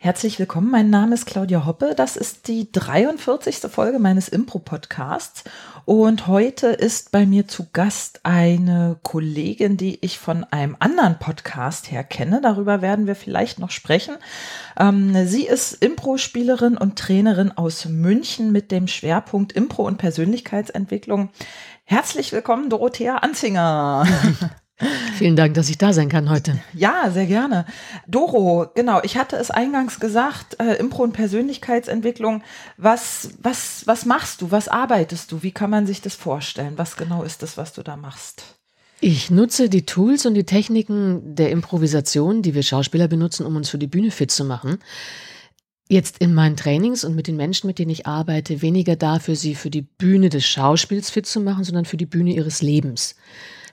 Herzlich willkommen, mein Name ist Claudia Hoppe. Das ist die 43. Folge meines Impro-Podcasts. Und heute ist bei mir zu Gast eine Kollegin, die ich von einem anderen Podcast her kenne. Darüber werden wir vielleicht noch sprechen. Ähm, sie ist Impro-Spielerin und Trainerin aus München mit dem Schwerpunkt Impro und Persönlichkeitsentwicklung. Herzlich willkommen, Dorothea Anzinger. Vielen Dank, dass ich da sein kann heute. Ja, sehr gerne. Doro, genau, ich hatte es eingangs gesagt, äh, Impro und Persönlichkeitsentwicklung. Was, was, was machst du? Was arbeitest du? Wie kann man sich das vorstellen? Was genau ist das, was du da machst? Ich nutze die Tools und die Techniken der Improvisation, die wir Schauspieler benutzen, um uns für die Bühne fit zu machen. Jetzt in meinen Trainings und mit den Menschen, mit denen ich arbeite, weniger dafür, sie für die Bühne des Schauspiels fit zu machen, sondern für die Bühne ihres Lebens.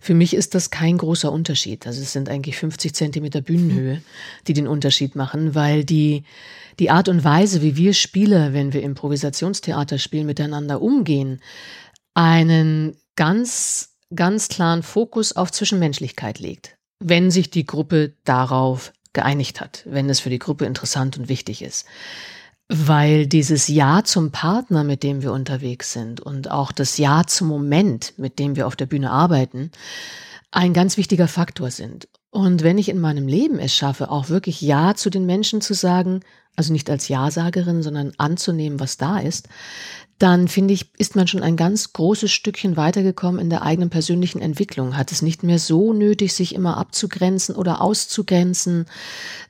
Für mich ist das kein großer Unterschied. Also es sind eigentlich 50 Zentimeter Bühnenhöhe, die den Unterschied machen, weil die, die Art und Weise, wie wir Spieler, wenn wir Improvisationstheater spielen, miteinander umgehen, einen ganz, ganz klaren Fokus auf Zwischenmenschlichkeit legt. Wenn sich die Gruppe darauf geeinigt hat, wenn es für die Gruppe interessant und wichtig ist weil dieses Ja zum Partner, mit dem wir unterwegs sind und auch das Ja zum Moment, mit dem wir auf der Bühne arbeiten, ein ganz wichtiger Faktor sind. Und wenn ich in meinem Leben es schaffe, auch wirklich Ja zu den Menschen zu sagen, also nicht als Ja-Sagerin, sondern anzunehmen, was da ist, dann finde ich, ist man schon ein ganz großes Stückchen weitergekommen in der eigenen persönlichen Entwicklung, hat es nicht mehr so nötig, sich immer abzugrenzen oder auszugrenzen,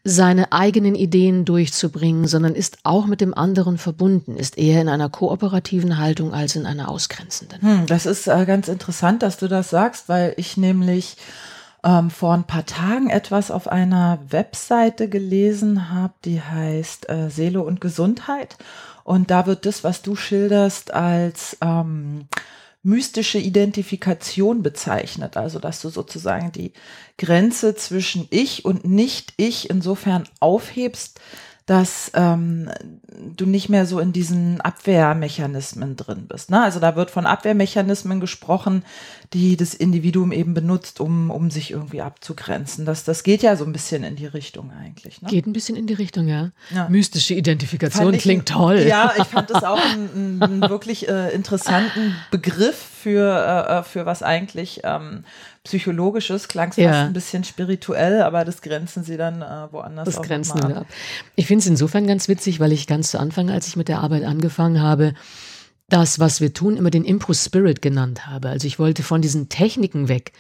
seine eigenen Ideen durchzubringen, sondern ist auch mit dem anderen verbunden, ist eher in einer kooperativen Haltung als in einer ausgrenzenden. Hm, das ist äh, ganz interessant, dass du das sagst, weil ich nämlich ähm, vor ein paar Tagen etwas auf einer Webseite gelesen habe, die heißt äh, Seele und Gesundheit. Und da wird das, was du schilderst, als ähm, mystische Identifikation bezeichnet. Also, dass du sozusagen die Grenze zwischen ich und nicht ich insofern aufhebst, dass ähm, du nicht mehr so in diesen Abwehrmechanismen drin bist. Ne? Also da wird von Abwehrmechanismen gesprochen, die das Individuum eben benutzt, um, um sich irgendwie abzugrenzen. Das, das geht ja so ein bisschen in die Richtung eigentlich. Ne? Geht ein bisschen in die Richtung, ja. ja. Mystische Identifikation ich, klingt toll. Ja, ich fand das auch einen, einen wirklich äh, interessanten Begriff für, äh, äh für was eigentlich ähm, Psychologisches, klang es ja. fast ein bisschen spirituell, aber das grenzen sie dann äh, woanders das grenzen ab. ab. Ich finde es insofern ganz witzig, weil ich ganz zu Anfang, als ich mit der Arbeit angefangen habe, das, was wir tun, immer den Impro-Spirit genannt habe. Also ich wollte von diesen Techniken weg.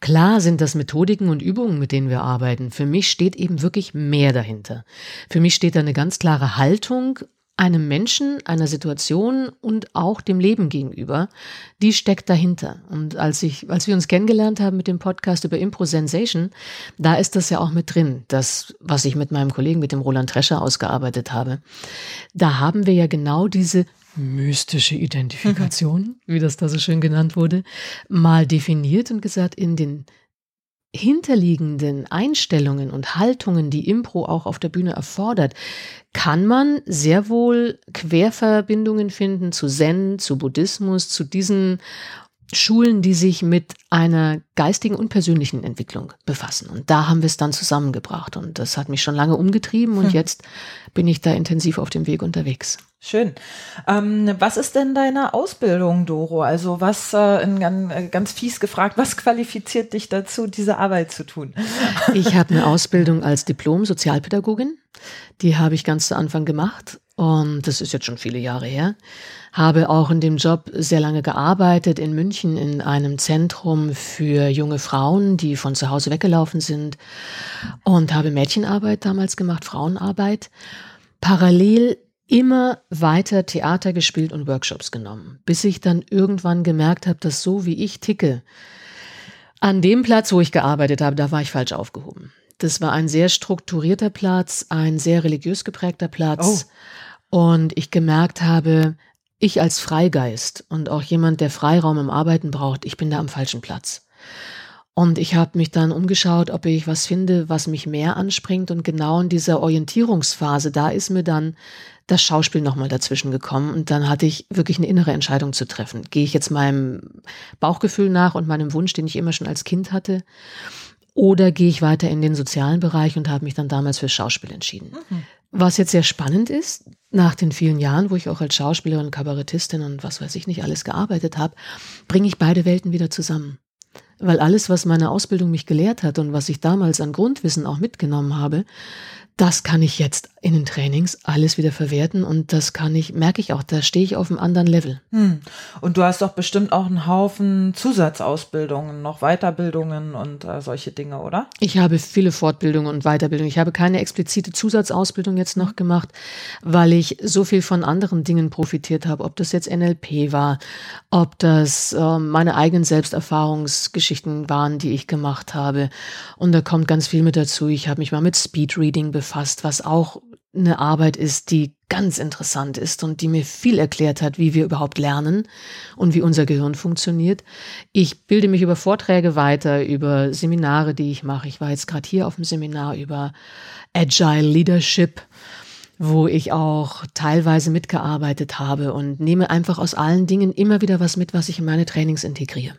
Klar sind das Methodiken und Übungen, mit denen wir arbeiten. Für mich steht eben wirklich mehr dahinter. Für mich steht da eine ganz klare Haltung einem Menschen, einer Situation und auch dem Leben gegenüber, die steckt dahinter. Und als ich, als wir uns kennengelernt haben mit dem Podcast über Impro Sensation, da ist das ja auch mit drin, das, was ich mit meinem Kollegen, mit dem Roland Trescher ausgearbeitet habe. Da haben wir ja genau diese mystische Identifikation, wie das da so schön genannt wurde, mal definiert und gesagt, in den hinterliegenden Einstellungen und Haltungen, die Impro auch auf der Bühne erfordert, kann man sehr wohl Querverbindungen finden zu Zen, zu Buddhismus, zu diesen Schulen, die sich mit einer geistigen und persönlichen Entwicklung befassen. Und da haben wir es dann zusammengebracht. Und das hat mich schon lange umgetrieben und hm. jetzt bin ich da intensiv auf dem Weg unterwegs. Schön. Ähm, was ist denn deine Ausbildung, Doro? Also was, äh, in, äh, ganz fies gefragt, was qualifiziert dich dazu, diese Arbeit zu tun? Ich habe eine Ausbildung als Diplom-Sozialpädagogin. Die habe ich ganz zu Anfang gemacht und das ist jetzt schon viele Jahre her. Habe auch in dem Job sehr lange gearbeitet in München in einem Zentrum für junge Frauen, die von zu Hause weggelaufen sind und habe Mädchenarbeit damals gemacht, Frauenarbeit. Parallel immer weiter Theater gespielt und Workshops genommen, bis ich dann irgendwann gemerkt habe, dass so wie ich ticke, an dem Platz, wo ich gearbeitet habe, da war ich falsch aufgehoben. Das war ein sehr strukturierter Platz, ein sehr religiös geprägter Platz. Oh. Und ich gemerkt habe, ich als Freigeist und auch jemand, der Freiraum im Arbeiten braucht, ich bin da am falschen Platz. Und ich habe mich dann umgeschaut, ob ich was finde, was mich mehr anspringt. Und genau in dieser Orientierungsphase, da ist mir dann das Schauspiel nochmal dazwischen gekommen. Und dann hatte ich wirklich eine innere Entscheidung zu treffen. Gehe ich jetzt meinem Bauchgefühl nach und meinem Wunsch, den ich immer schon als Kind hatte? Oder gehe ich weiter in den sozialen Bereich und habe mich dann damals für Schauspiel entschieden. Mhm. Was jetzt sehr spannend ist, nach den vielen Jahren, wo ich auch als Schauspielerin, Kabarettistin und was weiß ich nicht alles gearbeitet habe, bringe ich beide Welten wieder zusammen. Weil alles, was meine Ausbildung mich gelehrt hat und was ich damals an Grundwissen auch mitgenommen habe, das kann ich jetzt in den Trainings alles wieder verwerten und das kann ich, merke ich auch, da stehe ich auf einem anderen Level. Hm. Und du hast doch bestimmt auch einen Haufen Zusatzausbildungen, noch Weiterbildungen und äh, solche Dinge, oder? Ich habe viele Fortbildungen und Weiterbildungen. Ich habe keine explizite Zusatzausbildung jetzt noch gemacht, weil ich so viel von anderen Dingen profitiert habe, ob das jetzt NLP war, ob das äh, meine eigenen Selbsterfahrungsgeschichten waren, die ich gemacht habe. Und da kommt ganz viel mit dazu. Ich habe mich mal mit Speedreading befasst befasst, was auch eine Arbeit ist, die ganz interessant ist und die mir viel erklärt hat, wie wir überhaupt lernen und wie unser Gehirn funktioniert. Ich bilde mich über Vorträge weiter, über Seminare, die ich mache. Ich war jetzt gerade hier auf dem Seminar über Agile Leadership, wo ich auch teilweise mitgearbeitet habe und nehme einfach aus allen Dingen immer wieder was mit, was ich in meine Trainings integriere.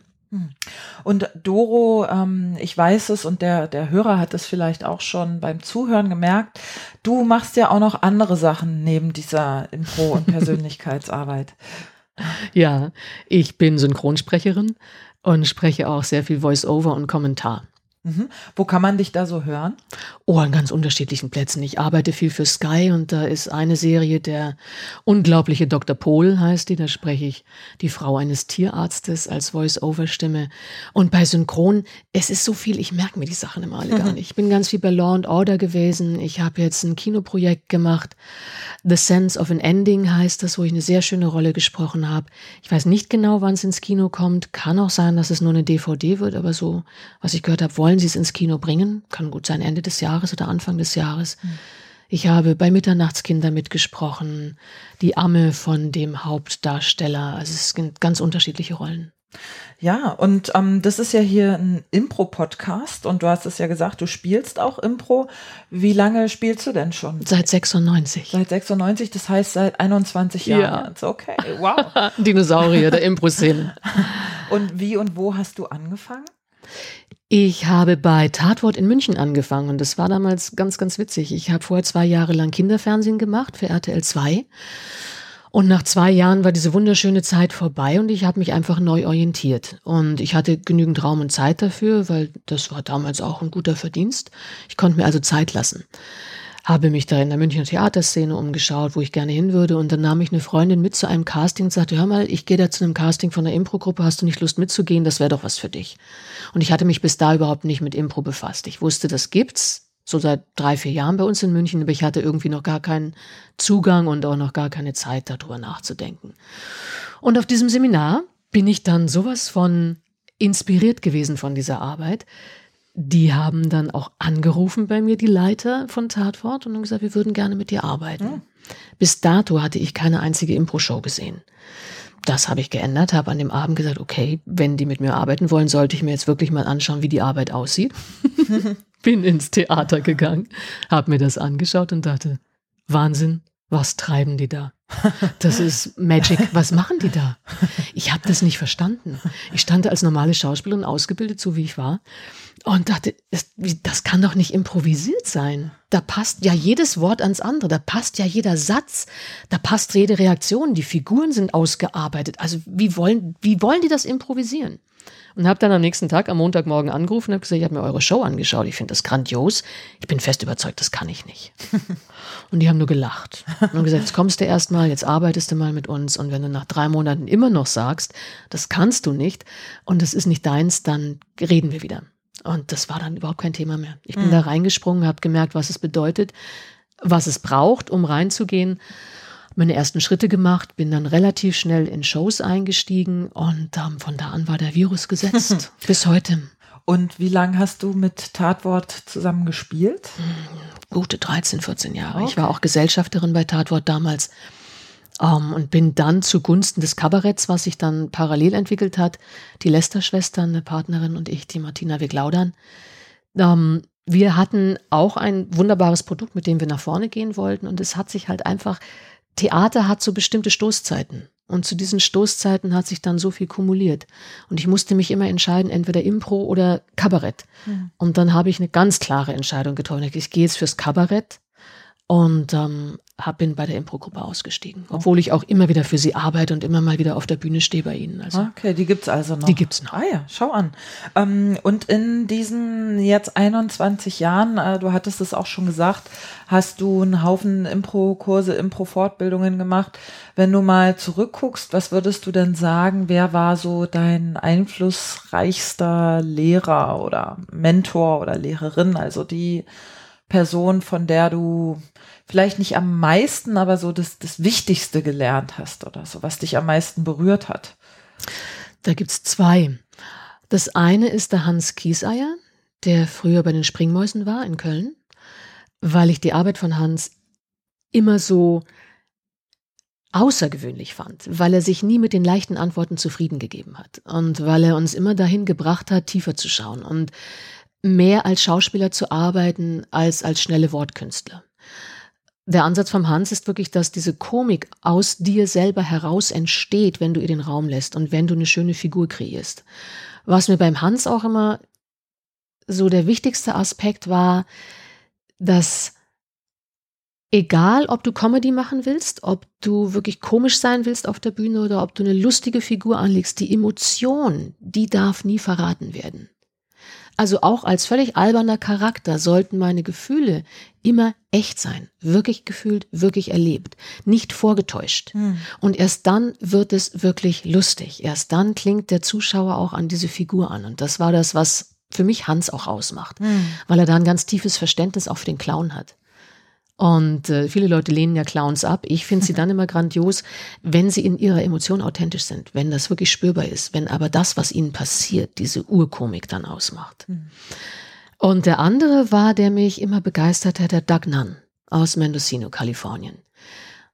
Und Doro, ähm, ich weiß es und der, der Hörer hat es vielleicht auch schon beim Zuhören gemerkt, du machst ja auch noch andere Sachen neben dieser Impro- und Persönlichkeitsarbeit. ja, ich bin Synchronsprecherin und spreche auch sehr viel Voice-Over und Kommentar. Mhm. Wo kann man dich da so hören? Oh, an ganz unterschiedlichen Plätzen. Ich arbeite viel für Sky und da ist eine Serie, der unglaubliche Dr. Pohl heißt die. Da spreche ich die Frau eines Tierarztes als Voice-Over-Stimme. Und bei Synchron, es ist so viel, ich merke mir die Sachen immer alle gar nicht. Ich bin ganz viel bei Law and Order gewesen. Ich habe jetzt ein Kinoprojekt gemacht. The Sense of an Ending heißt das, wo ich eine sehr schöne Rolle gesprochen habe. Ich weiß nicht genau, wann es ins Kino kommt. Kann auch sein, dass es nur eine DVD wird, aber so, was ich gehört habe, wollen wollen Sie es ins Kino bringen? Kann gut sein, Ende des Jahres oder Anfang des Jahres. Mhm. Ich habe bei Mitternachtskinder mitgesprochen, die Amme von dem Hauptdarsteller. Also es sind ganz unterschiedliche Rollen. Ja, und ähm, das ist ja hier ein Impro-Podcast und du hast es ja gesagt, du spielst auch Impro. Wie lange spielst du denn schon? Seit 96. Seit 96, das heißt seit 21 Jahren. Ja. Jetzt. Okay, wow. Dinosaurier der Impro-Szene. und wie und wo hast du angefangen? Ich habe bei Tatwort in München angefangen und das war damals ganz, ganz witzig. Ich habe vorher zwei Jahre lang Kinderfernsehen gemacht für RTL 2 und nach zwei Jahren war diese wunderschöne Zeit vorbei und ich habe mich einfach neu orientiert. Und ich hatte genügend Raum und Zeit dafür, weil das war damals auch ein guter Verdienst. Ich konnte mir also Zeit lassen habe mich da in der Münchner Theaterszene umgeschaut, wo ich gerne hin würde. Und dann nahm ich eine Freundin mit zu einem Casting und sagte, hör mal, ich gehe da zu einem Casting von der Impro-Gruppe, hast du nicht Lust mitzugehen? Das wäre doch was für dich. Und ich hatte mich bis da überhaupt nicht mit Impro befasst. Ich wusste, das gibt's, so seit drei, vier Jahren bei uns in München, aber ich hatte irgendwie noch gar keinen Zugang und auch noch gar keine Zeit, darüber nachzudenken. Und auf diesem Seminar bin ich dann sowas von inspiriert gewesen von dieser Arbeit, die haben dann auch angerufen bei mir, die Leiter von Tatwort, und haben gesagt, wir würden gerne mit dir arbeiten. Mhm. Bis dato hatte ich keine einzige Impro-Show gesehen. Das habe ich geändert, habe an dem Abend gesagt, okay, wenn die mit mir arbeiten wollen, sollte ich mir jetzt wirklich mal anschauen, wie die Arbeit aussieht. Bin ins Theater gegangen, habe mir das angeschaut und dachte, Wahnsinn, was treiben die da? Das ist Magic. Was machen die da? Ich habe das nicht verstanden. Ich stand als normale Schauspielerin ausgebildet, so wie ich war, und dachte, das kann doch nicht improvisiert sein. Da passt ja jedes Wort ans andere, da passt ja jeder Satz, da passt jede Reaktion, die Figuren sind ausgearbeitet. Also wie wollen, wie wollen die das improvisieren? Und habe dann am nächsten Tag, am Montagmorgen angerufen und habe gesagt, ich habe mir eure Show angeschaut, ich finde das grandios. Ich bin fest überzeugt, das kann ich nicht. Und die haben nur gelacht und gesagt, jetzt kommst du erst mal, jetzt arbeitest du mal mit uns und wenn du nach drei Monaten immer noch sagst, das kannst du nicht und das ist nicht deins, dann reden wir wieder. Und das war dann überhaupt kein Thema mehr. Ich bin mhm. da reingesprungen, habe gemerkt, was es bedeutet, was es braucht, um reinzugehen meine ersten Schritte gemacht, bin dann relativ schnell in Shows eingestiegen und ähm, von da an war der Virus gesetzt. bis heute. Und wie lange hast du mit Tatwort zusammen gespielt? Gute 13, 14 Jahre. Okay. Ich war auch Gesellschafterin bei Tatwort damals. Ähm, und bin dann zugunsten des Kabaretts, was sich dann parallel entwickelt hat, die Lester-Schwestern, eine Partnerin und ich, die Martina Weglaudern. Ähm, wir hatten auch ein wunderbares Produkt, mit dem wir nach vorne gehen wollten. Und es hat sich halt einfach, Theater hat so bestimmte Stoßzeiten. Und zu diesen Stoßzeiten hat sich dann so viel kumuliert. Und ich musste mich immer entscheiden, entweder Impro oder Kabarett. Mhm. Und dann habe ich eine ganz klare Entscheidung getroffen. Ich gehe jetzt fürs Kabarett und ähm, hab, bin bei der Impro-Gruppe ausgestiegen, obwohl ich auch immer wieder für sie arbeite und immer mal wieder auf der Bühne stehe bei ihnen. Also, okay, die gibt's also noch. Die gibt's noch. Ah ja, schau an. Ähm, und in diesen jetzt 21 Jahren, äh, du hattest es auch schon gesagt, hast du einen Haufen Impro-Kurse, Impro-Fortbildungen gemacht. Wenn du mal zurückguckst, was würdest du denn sagen, wer war so dein einflussreichster Lehrer oder Mentor oder Lehrerin, also die Person, von der du vielleicht nicht am meisten, aber so das, das Wichtigste gelernt hast oder so, was dich am meisten berührt hat? Da gibt's zwei. Das eine ist der Hans Kieseier, der früher bei den Springmäusen war in Köln, weil ich die Arbeit von Hans immer so außergewöhnlich fand, weil er sich nie mit den leichten Antworten zufrieden gegeben hat und weil er uns immer dahin gebracht hat, tiefer zu schauen und mehr als Schauspieler zu arbeiten als als schnelle Wortkünstler der Ansatz vom Hans ist wirklich, dass diese Komik aus dir selber heraus entsteht, wenn du ihr den Raum lässt und wenn du eine schöne Figur kreierst. Was mir beim Hans auch immer so der wichtigste Aspekt war, dass egal, ob du Comedy machen willst, ob du wirklich komisch sein willst auf der Bühne oder ob du eine lustige Figur anlegst, die Emotion, die darf nie verraten werden. Also auch als völlig alberner Charakter sollten meine Gefühle immer echt sein, wirklich gefühlt, wirklich erlebt, nicht vorgetäuscht. Hm. Und erst dann wird es wirklich lustig. Erst dann klingt der Zuschauer auch an diese Figur an. Und das war das, was für mich Hans auch ausmacht, hm. weil er da ein ganz tiefes Verständnis auch für den Clown hat. Und äh, viele Leute lehnen ja Clowns ab. Ich finde sie dann immer grandios, wenn sie in ihrer Emotion authentisch sind, wenn das wirklich spürbar ist, wenn aber das, was ihnen passiert, diese Urkomik dann ausmacht. Mhm. Und der andere war, der mich immer begeistert hat, der Doug Nunn aus Mendocino, Kalifornien.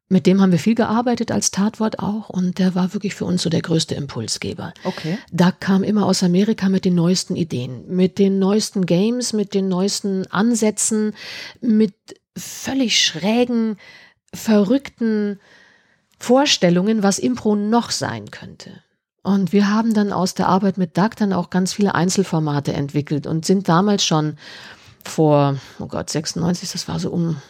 Mit dem haben wir viel gearbeitet als Tatwort auch und der war wirklich für uns so der größte Impulsgeber. Okay. Doug kam immer aus Amerika mit den neuesten Ideen, mit den neuesten Games, mit den neuesten Ansätzen, mit völlig schrägen, verrückten Vorstellungen, was Impro noch sein könnte. Und wir haben dann aus der Arbeit mit Doug dann auch ganz viele Einzelformate entwickelt und sind damals schon vor, oh Gott, 96, das war so um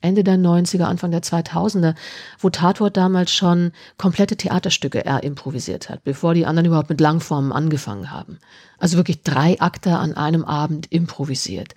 Ende der 90er, Anfang der 2000er, wo Tatort damals schon komplette Theaterstücke er improvisiert hat, bevor die anderen überhaupt mit Langformen angefangen haben. Also wirklich drei Akte an einem Abend improvisiert.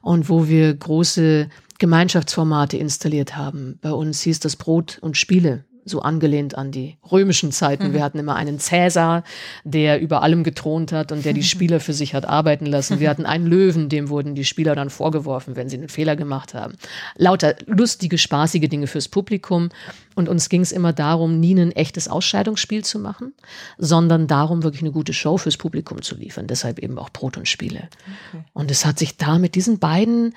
Und wo wir große Gemeinschaftsformate installiert haben. Bei uns hieß das Brot und Spiele, so angelehnt an die römischen Zeiten. Mhm. Wir hatten immer einen Cäsar, der über allem gethront hat und der die Spieler für sich hat arbeiten lassen. Wir hatten einen Löwen, dem wurden die Spieler dann vorgeworfen, wenn sie einen Fehler gemacht haben. Lauter lustige, spaßige Dinge fürs Publikum. Und uns ging es immer darum, nie ein echtes Ausscheidungsspiel zu machen, sondern darum, wirklich eine gute Show fürs Publikum zu liefern. Deshalb eben auch Brot und Spiele. Okay. Und es hat sich da mit diesen beiden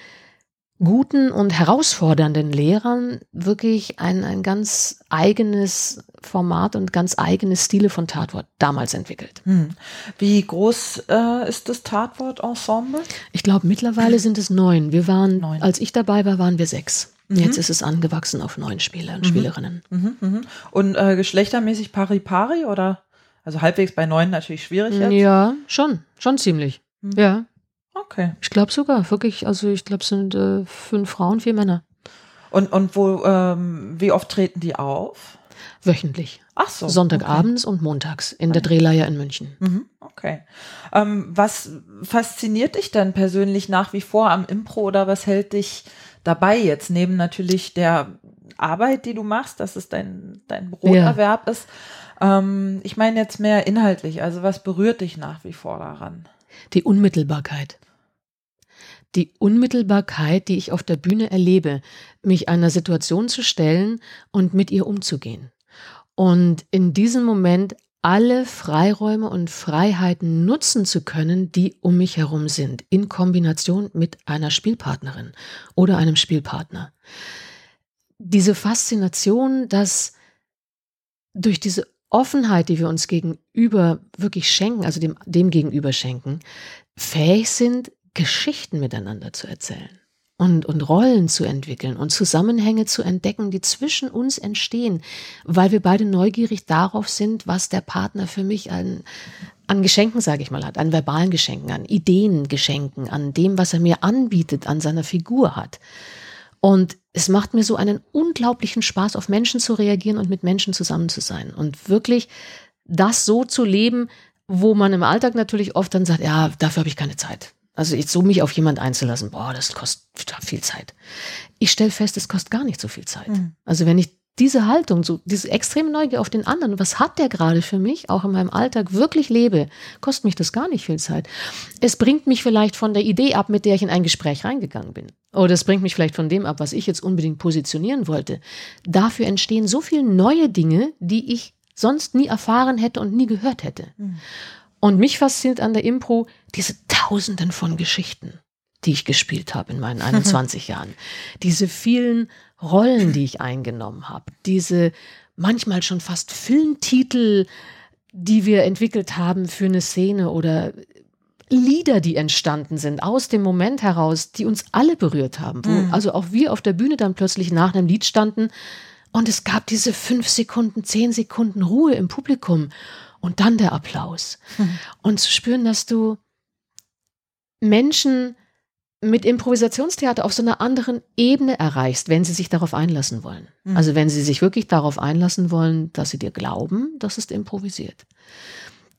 guten und herausfordernden Lehrern wirklich ein, ein ganz eigenes Format und ganz eigene Stile von Tatwort damals entwickelt. Hm. Wie groß äh, ist das Tatwort-Ensemble? Ich glaube, mittlerweile sind es neun. Wir waren, neun. als ich dabei war, waren wir sechs. Mhm. Jetzt ist es angewachsen auf neun Spieler und mhm. Spielerinnen. Mhm, mhm. Und äh, geschlechtermäßig pari-pari oder? Also halbwegs bei neun natürlich schwierig jetzt? Ja, schon. Schon ziemlich. Mhm. Ja. Okay. Ich glaube sogar, wirklich. Also ich glaube, es sind äh, fünf Frauen, vier Männer. Und, und wo, ähm, wie oft treten die auf? Wöchentlich. Ach so. Sonntagabends okay. und montags in der Drehleier in München. Mhm, okay. Ähm, was fasziniert dich denn persönlich nach wie vor am Impro oder was hält dich dabei jetzt neben natürlich der Arbeit, die du machst, dass es dein, dein Broterwerb ja. ist? Ähm, ich meine jetzt mehr inhaltlich. Also was berührt dich nach wie vor daran? Die Unmittelbarkeit die Unmittelbarkeit, die ich auf der Bühne erlebe, mich einer Situation zu stellen und mit ihr umzugehen. Und in diesem Moment alle Freiräume und Freiheiten nutzen zu können, die um mich herum sind, in Kombination mit einer Spielpartnerin oder einem Spielpartner. Diese Faszination, dass durch diese Offenheit, die wir uns gegenüber wirklich schenken, also dem, dem gegenüber schenken, fähig sind, Geschichten miteinander zu erzählen und, und Rollen zu entwickeln und Zusammenhänge zu entdecken, die zwischen uns entstehen, weil wir beide neugierig darauf sind, was der Partner für mich an, an Geschenken, sage ich mal, hat, an verbalen Geschenken, an Ideengeschenken, an dem, was er mir anbietet, an seiner Figur hat. Und es macht mir so einen unglaublichen Spaß, auf Menschen zu reagieren und mit Menschen zusammen zu sein und wirklich das so zu leben, wo man im Alltag natürlich oft dann sagt, ja, dafür habe ich keine Zeit. Also ich so mich auf jemand einzulassen, boah, das kostet viel Zeit. Ich stelle fest, es kostet gar nicht so viel Zeit. Mhm. Also wenn ich diese Haltung, so diese extreme Neugier auf den anderen, was hat der gerade für mich, auch in meinem Alltag wirklich lebe, kostet mich das gar nicht viel Zeit. Es bringt mich vielleicht von der Idee ab, mit der ich in ein Gespräch reingegangen bin. Oder es bringt mich vielleicht von dem ab, was ich jetzt unbedingt positionieren wollte. Dafür entstehen so viele neue Dinge, die ich sonst nie erfahren hätte und nie gehört hätte. Mhm. Und mich fasziniert an der Impro diese Tausenden von Geschichten, die ich gespielt habe in meinen 21 Jahren. Diese vielen Rollen, die ich eingenommen habe. Diese manchmal schon fast Filmtitel, die wir entwickelt haben für eine Szene oder Lieder, die entstanden sind aus dem Moment heraus, die uns alle berührt haben. Wo mhm. also auch wir auf der Bühne dann plötzlich nach einem Lied standen und es gab diese fünf Sekunden, zehn Sekunden Ruhe im Publikum und dann der Applaus. Mhm. Und zu spüren, dass du Menschen mit Improvisationstheater auf so einer anderen Ebene erreichst, wenn sie sich darauf einlassen wollen. Mhm. Also wenn sie sich wirklich darauf einlassen wollen, dass sie dir glauben, das ist improvisiert.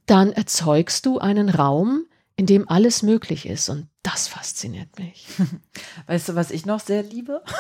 Dann erzeugst du einen Raum, in dem alles möglich ist. Und das fasziniert mich. Weißt du, was ich noch sehr liebe?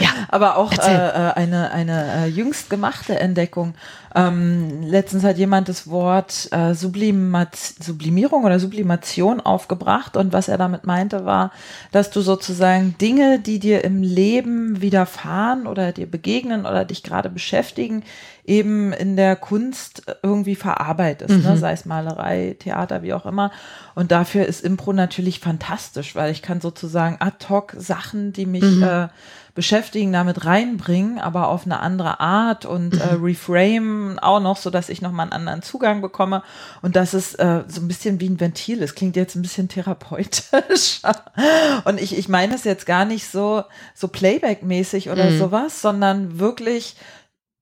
Ja. Aber auch äh, äh, eine, eine äh, jüngst gemachte Entdeckung. Ähm, letztens hat jemand das Wort äh, Sublimat Sublimierung oder Sublimation aufgebracht und was er damit meinte war, dass du sozusagen Dinge, die dir im Leben widerfahren oder dir begegnen oder dich gerade beschäftigen, eben in der Kunst irgendwie verarbeitest, ne? mhm. ne? sei es Malerei, Theater, wie auch immer. Und dafür ist Impro natürlich fantastisch, weil ich kann sozusagen ad hoc Sachen, die mich mhm. äh, beschäftigen, damit reinbringen, aber auf eine andere Art und äh, mhm. reframe auch noch, so dass ich nochmal einen anderen Zugang bekomme. Und das ist äh, so ein bisschen wie ein Ventil. Es klingt jetzt ein bisschen therapeutisch. und ich, ich meine es jetzt gar nicht so, so Playback-mäßig oder mhm. sowas, sondern wirklich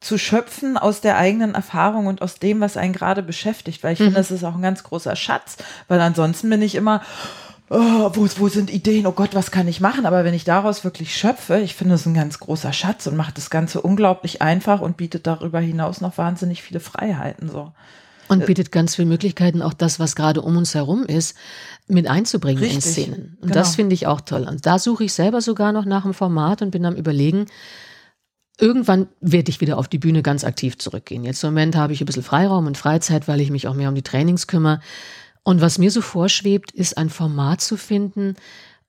zu schöpfen aus der eigenen Erfahrung und aus dem, was einen gerade beschäftigt, weil ich mhm. finde, das ist auch ein ganz großer Schatz, weil ansonsten bin ich immer, oh, wo, wo sind Ideen, oh Gott, was kann ich machen? Aber wenn ich daraus wirklich schöpfe, ich finde es ein ganz großer Schatz und macht das Ganze unglaublich einfach und bietet darüber hinaus noch wahnsinnig viele Freiheiten, so. Und bietet ganz viele Möglichkeiten, auch das, was gerade um uns herum ist, mit einzubringen Richtig, in Szenen. Und genau. das finde ich auch toll. Und da suche ich selber sogar noch nach einem Format und bin am überlegen, Irgendwann werde ich wieder auf die Bühne ganz aktiv zurückgehen. Jetzt im Moment habe ich ein bisschen Freiraum und Freizeit, weil ich mich auch mehr um die Trainings kümmere. Und was mir so vorschwebt, ist ein Format zu finden,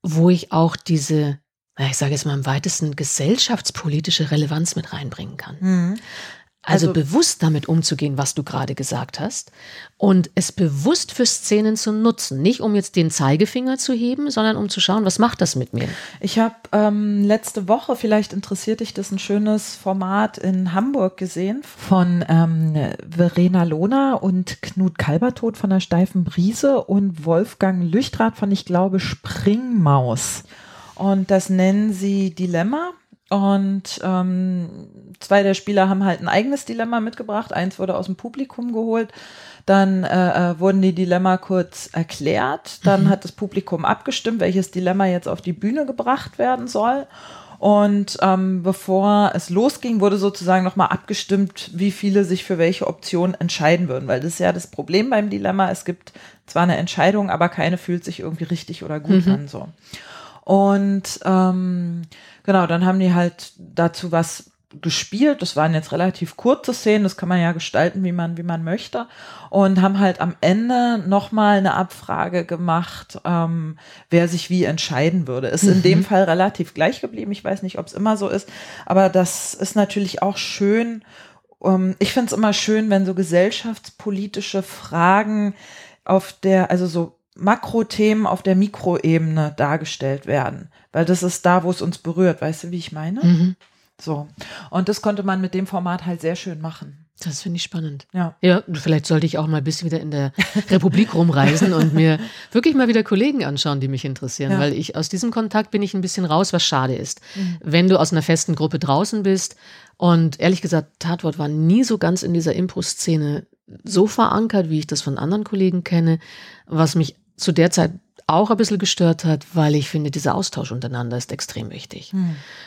wo ich auch diese, ich sage jetzt mal im weitesten, gesellschaftspolitische Relevanz mit reinbringen kann. Mhm. Also, also, bewusst damit umzugehen, was du gerade gesagt hast, und es bewusst für Szenen zu nutzen. Nicht um jetzt den Zeigefinger zu heben, sondern um zu schauen, was macht das mit mir. Ich habe ähm, letzte Woche, vielleicht interessiert dich das, ein schönes Format in Hamburg gesehen von ähm, Verena Lohner und Knut Kalbertod von der Steifen Brise und Wolfgang Lüchtrath von, ich glaube, Springmaus. Und das nennen sie Dilemma. Und ähm, zwei der Spieler haben halt ein eigenes Dilemma mitgebracht. Eins wurde aus dem Publikum geholt. Dann äh, äh, wurden die Dilemma kurz erklärt. Dann mhm. hat das Publikum abgestimmt, welches Dilemma jetzt auf die Bühne gebracht werden soll. Und ähm, bevor es losging, wurde sozusagen nochmal abgestimmt, wie viele sich für welche Option entscheiden würden. Weil das ist ja das Problem beim Dilemma. Es gibt zwar eine Entscheidung, aber keine fühlt sich irgendwie richtig oder gut mhm. an. So. Und ähm, genau, dann haben die halt dazu was gespielt. Das waren jetzt relativ kurze Szenen, das kann man ja gestalten, wie man, wie man möchte. Und haben halt am Ende nochmal eine Abfrage gemacht, ähm, wer sich wie entscheiden würde. Ist mhm. in dem mhm. Fall relativ gleich geblieben. Ich weiß nicht, ob es immer so ist, aber das ist natürlich auch schön. Ähm, ich finde es immer schön, wenn so gesellschaftspolitische Fragen auf der, also so Makrothemen auf der Mikroebene dargestellt werden, weil das ist da, wo es uns berührt. Weißt du, wie ich meine? Mhm. So. Und das konnte man mit dem Format halt sehr schön machen. Das finde ich spannend. Ja. Ja, vielleicht sollte ich auch mal bis wieder in der Republik rumreisen und mir wirklich mal wieder Kollegen anschauen, die mich interessieren, Ja. weil ich aus diesem Kontakt bin ich ein bisschen raus, was schade ist. Wenn du aus einer festen Gruppe draußen bist und ehrlich gesagt, Tatwort war nie so ganz in dieser Impro-Szene so verankert, wie ich das von anderen Kollegen kenne, was mich zu der Zeit auch ein bisschen gestört hat, weil ich finde, dieser Austausch untereinander ist extrem wichtig.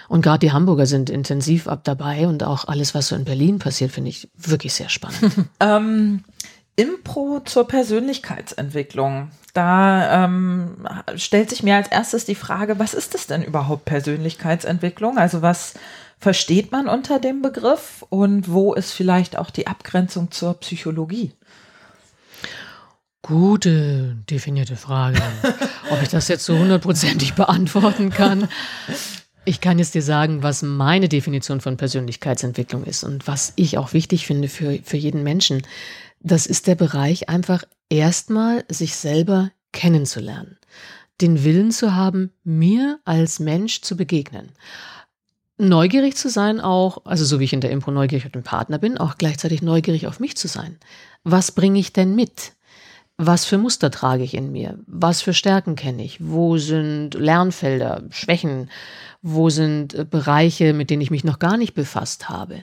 Und gerade die Hamburger sind intensiv ab dabei und auch alles, was so in Berlin passiert, finde ich wirklich sehr spannend. Ähm, Impro zur Persönlichkeitsentwicklung. Da ähm, stellt sich mir als erstes die Frage, was ist es denn überhaupt Persönlichkeitsentwicklung? Also was versteht man unter dem Begriff und wo ist vielleicht auch die Abgrenzung zur Psychologie? Gute definierte Frage. Ob ich das jetzt so hundertprozentig beantworten kann. Ich kann jetzt dir sagen, was meine Definition von Persönlichkeitsentwicklung ist und was ich auch wichtig finde für, für jeden Menschen. Das ist der Bereich, einfach erstmal sich selber kennenzulernen. Den Willen zu haben, mir als Mensch zu begegnen. Neugierig zu sein auch, also so wie ich in der Impro neugierig auf den Partner bin, auch gleichzeitig neugierig auf mich zu sein. Was bringe ich denn mit? Was für Muster trage ich in mir? Was für Stärken kenne ich? Wo sind Lernfelder, Schwächen? Wo sind äh, Bereiche, mit denen ich mich noch gar nicht befasst habe?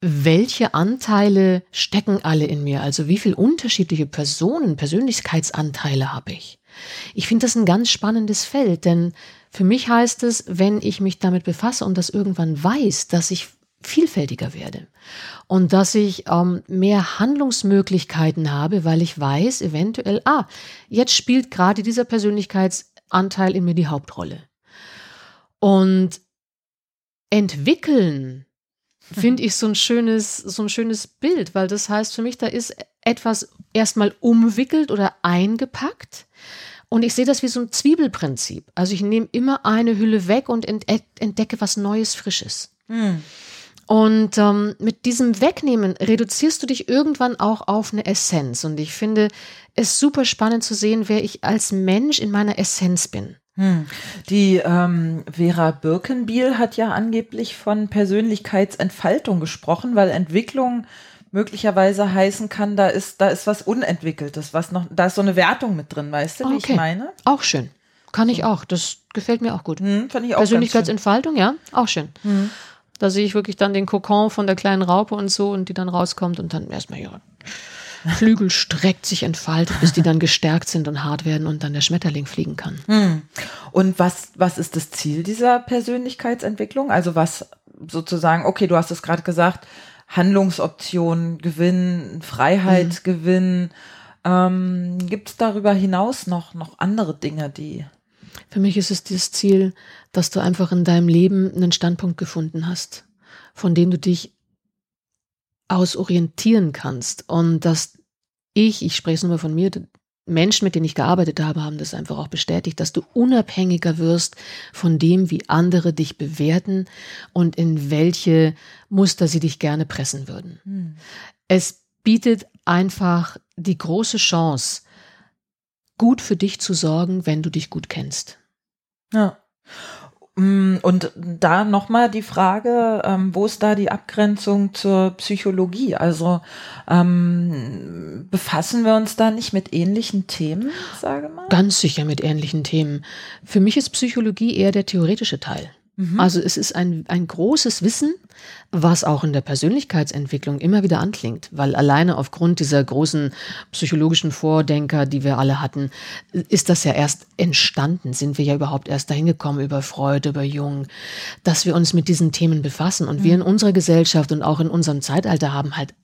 Welche Anteile stecken alle in mir? Also wie viele unterschiedliche Personen, Persönlichkeitsanteile habe ich? Ich finde das ein ganz spannendes Feld, denn für mich heißt es, wenn ich mich damit befasse und das irgendwann weiß, dass ich vielfältiger werde und dass ich ähm, mehr Handlungsmöglichkeiten habe, weil ich weiß, eventuell, ah, jetzt spielt gerade dieser Persönlichkeitsanteil in mir die Hauptrolle. Und entwickeln finde ich so ein schönes, so ein schönes Bild, weil das heißt für mich, da ist etwas erstmal umwickelt oder eingepackt. Und ich sehe das wie so ein Zwiebelprinzip. Also ich nehme immer eine Hülle weg und entdecke was Neues, Frisches. Und ähm, mit diesem Wegnehmen reduzierst du dich irgendwann auch auf eine Essenz. Und ich finde es super spannend zu sehen, wer ich als Mensch in meiner Essenz bin. Hm. Die ähm, Vera Birkenbiel hat ja angeblich von Persönlichkeitsentfaltung gesprochen, weil Entwicklung möglicherweise heißen kann, da ist, da ist was Unentwickeltes, was noch, da ist so eine Wertung mit drin, weißt du, wie Okay. ich meine? Auch schön. Kann ich auch. Das gefällt mir auch gut. Hm, fand ich auch Persönlichkeitsentfaltung, ja, auch schön. Mhm. Da sehe ich wirklich dann den Kokon von der kleinen Raupe und so und die dann rauskommt und dann erstmal ihre Flügel streckt, sich entfaltet, bis die dann gestärkt sind und hart werden und dann der Schmetterling fliegen kann. Hm. Und was, was ist das Ziel dieser Persönlichkeitsentwicklung? Also was sozusagen, okay, du hast es gerade gesagt, Handlungsoptionen gewinnen, Freiheit gewinnen. Ähm, Gibt es darüber hinaus noch, noch andere Dinge, die Für mich ist es das Ziel, dass du einfach in deinem Leben einen Standpunkt gefunden hast, von dem du dich aus orientieren kannst und dass ich, ich spreche es nur mal von mir, Menschen, mit denen ich gearbeitet habe, haben das einfach auch bestätigt, dass du unabhängiger wirst von dem, wie andere dich bewerten und in welche Muster sie dich gerne pressen würden. Es bietet einfach die große Chance, gut für dich zu sorgen, wenn du dich gut kennst. Ja. Mm, Und da nochmal die Frage, ähm, wo ist da die Abgrenzung zur Psychologie? Also ähm, befassen wir uns da nicht mit ähnlichen Themen, sage mal? Ganz sicher mit ähnlichen Themen. Für mich ist Psychologie eher der theoretische Teil. Also es ist ein, ein großes Wissen, was auch in der Persönlichkeitsentwicklung immer wieder anklingt, weil alleine aufgrund dieser großen psychologischen Vordenker, die wir alle hatten, ist das ja erst entstanden, sind wir ja überhaupt erst dahin gekommen über Freud, über Jung, dass wir uns mit diesen Themen befassen. Und wir in unserer Gesellschaft und auch in unserem Zeitalter haben halt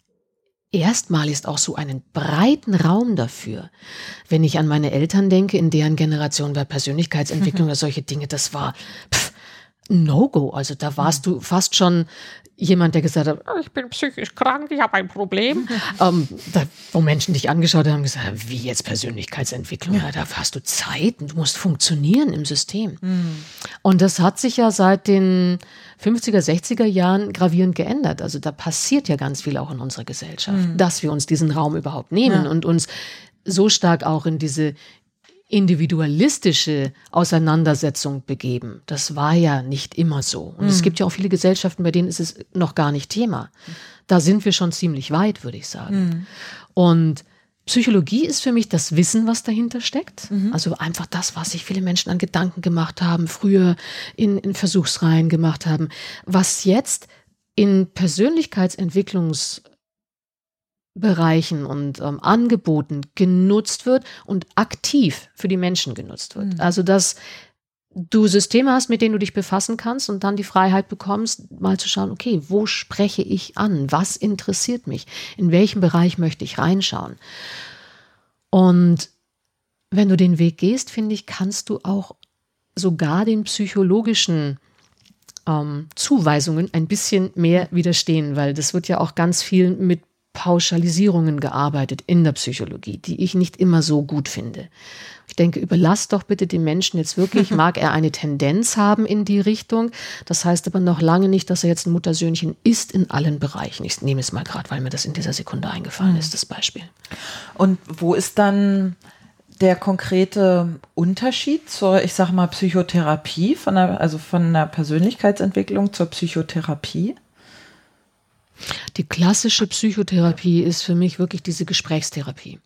erstmalig auch so einen breiten Raum dafür. Wenn ich an meine Eltern denke, in deren Generation war Persönlichkeitsentwicklung oder solche Dinge, das war pff, No-Go. Also da warst du fast schon jemand, der gesagt hat, "Oh, ich bin psychisch krank, ich habe ein Problem. ähm, da, wo Menschen dich angeschaut haben gesagt, wie jetzt Persönlichkeitsentwicklung? Ja, da hast du Zeit und du musst funktionieren im System. Und das hat sich ja seit den 50er, 60er Jahren gravierend geändert. Also da passiert ja ganz viel auch in unserer Gesellschaft, dass wir uns diesen Raum überhaupt nehmen Ja. und uns so stark auch in diese individualistische Auseinandersetzung begeben. Das war ja nicht immer so. Und mhm. es gibt ja auch viele Gesellschaften, bei denen ist es noch gar nicht Thema. Da sind wir schon ziemlich weit, würde ich sagen. Mhm. Und Psychologie ist für mich das Wissen, was dahinter steckt. Mhm. Also einfach das, was sich viele Menschen an Gedanken gemacht haben, früher in, in Versuchsreihen gemacht haben, was jetzt in Persönlichkeitsentwicklungsbereichen und ähm, Angeboten genutzt wird und aktiv für die Menschen genutzt wird. Mhm. Also dass du Systeme hast, mit denen du dich befassen kannst und dann die Freiheit bekommst, mal zu schauen, okay, wo spreche ich an? Was interessiert mich? In welchem Bereich möchte ich reinschauen? Und wenn du den Weg gehst, finde ich, kannst du auch sogar den psychologischen ähm, Zuweisungen ein bisschen mehr widerstehen, weil das wird ja auch ganz viel mit Pauschalisierungen gearbeitet in der Psychologie, die ich nicht immer so gut finde. Ich denke, überlass doch bitte den Menschen jetzt wirklich, mag er eine Tendenz haben in die Richtung. Das heißt aber noch lange nicht, dass er jetzt ein Muttersöhnchen ist in allen Bereichen. Ich nehme es mal gerade, weil mir das in dieser Sekunde eingefallen ist, das Beispiel. Und wo ist dann der konkrete Unterschied zur, ich sag mal, Psychotherapie, von der, also von der Persönlichkeitsentwicklung zur Psychotherapie? Die klassische Psychotherapie ist für mich wirklich diese Gesprächstherapie.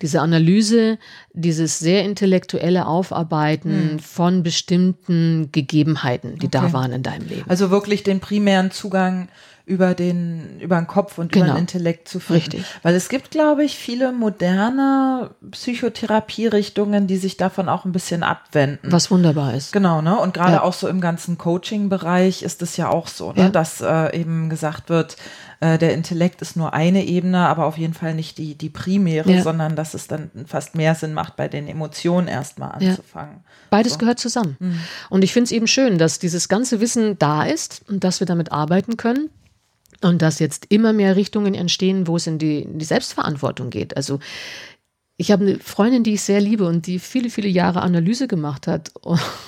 Diese Analyse, dieses sehr intellektuelle Aufarbeiten hm. von bestimmten Gegebenheiten, die okay. da waren in deinem Leben. Also wirklich den primären Zugang über den, über den Kopf und genau. über den Intellekt zu finden. Richtig. Weil es gibt, glaube ich, viele moderne Psychotherapierichtungen, die sich davon auch ein bisschen abwenden. Was wunderbar ist. Genau, ne? Und gerade ja. auch so im ganzen Coaching-Bereich ist es ja auch so, ne? Ja. dass äh, eben gesagt wird, äh, der Intellekt ist nur eine Ebene, aber auf jeden Fall nicht die, die primäre, ja. sondern dass es dann fast mehr Sinn macht, bei den Emotionen erstmal anzufangen. Beides so. gehört zusammen. Mhm. Und ich finde es eben schön, dass dieses ganze Wissen da ist und dass wir damit arbeiten können. Und dass jetzt immer mehr Richtungen entstehen, wo es in die, in die Selbstverantwortung geht. Also ich habe eine Freundin, die ich sehr liebe und die viele, viele Jahre Analyse gemacht hat. Auf,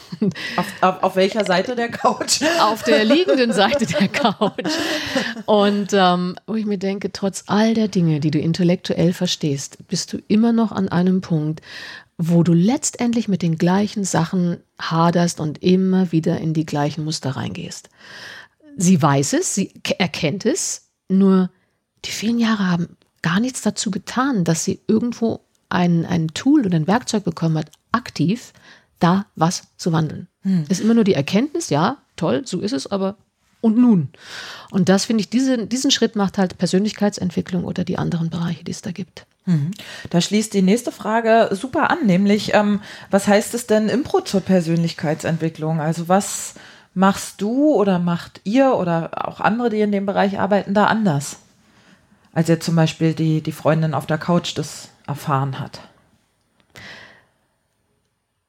auf, auf, welcher Seite der Couch? Auf der liegenden Seite der Couch. Und ähm, wo ich mir denke, trotz all der Dinge, die du intellektuell verstehst, bist du immer noch an einem Punkt, wo du letztendlich mit den gleichen Sachen haderst und immer wieder in die gleichen Muster reingehst. Sie weiß es, sie erkennt es, nur die vielen Jahre haben gar nichts dazu getan, dass sie irgendwo ein, ein Tool oder ein Werkzeug bekommen hat, aktiv da was zu wandeln. Hm. Ist immer nur die Erkenntnis, ja, toll, so ist es, aber und nun? Und das finde ich, diese, diesen Schritt macht halt Persönlichkeitsentwicklung oder die anderen Bereiche, die es da gibt. Mhm. Da schließt die nächste Frage super an, nämlich, ähm, was heißt es denn Impro zur Persönlichkeitsentwicklung? Also was machst du oder macht ihr oder auch andere, die in dem Bereich arbeiten, da anders? Als jetzt zum Beispiel die, die Freundin auf der Couch das erfahren hat.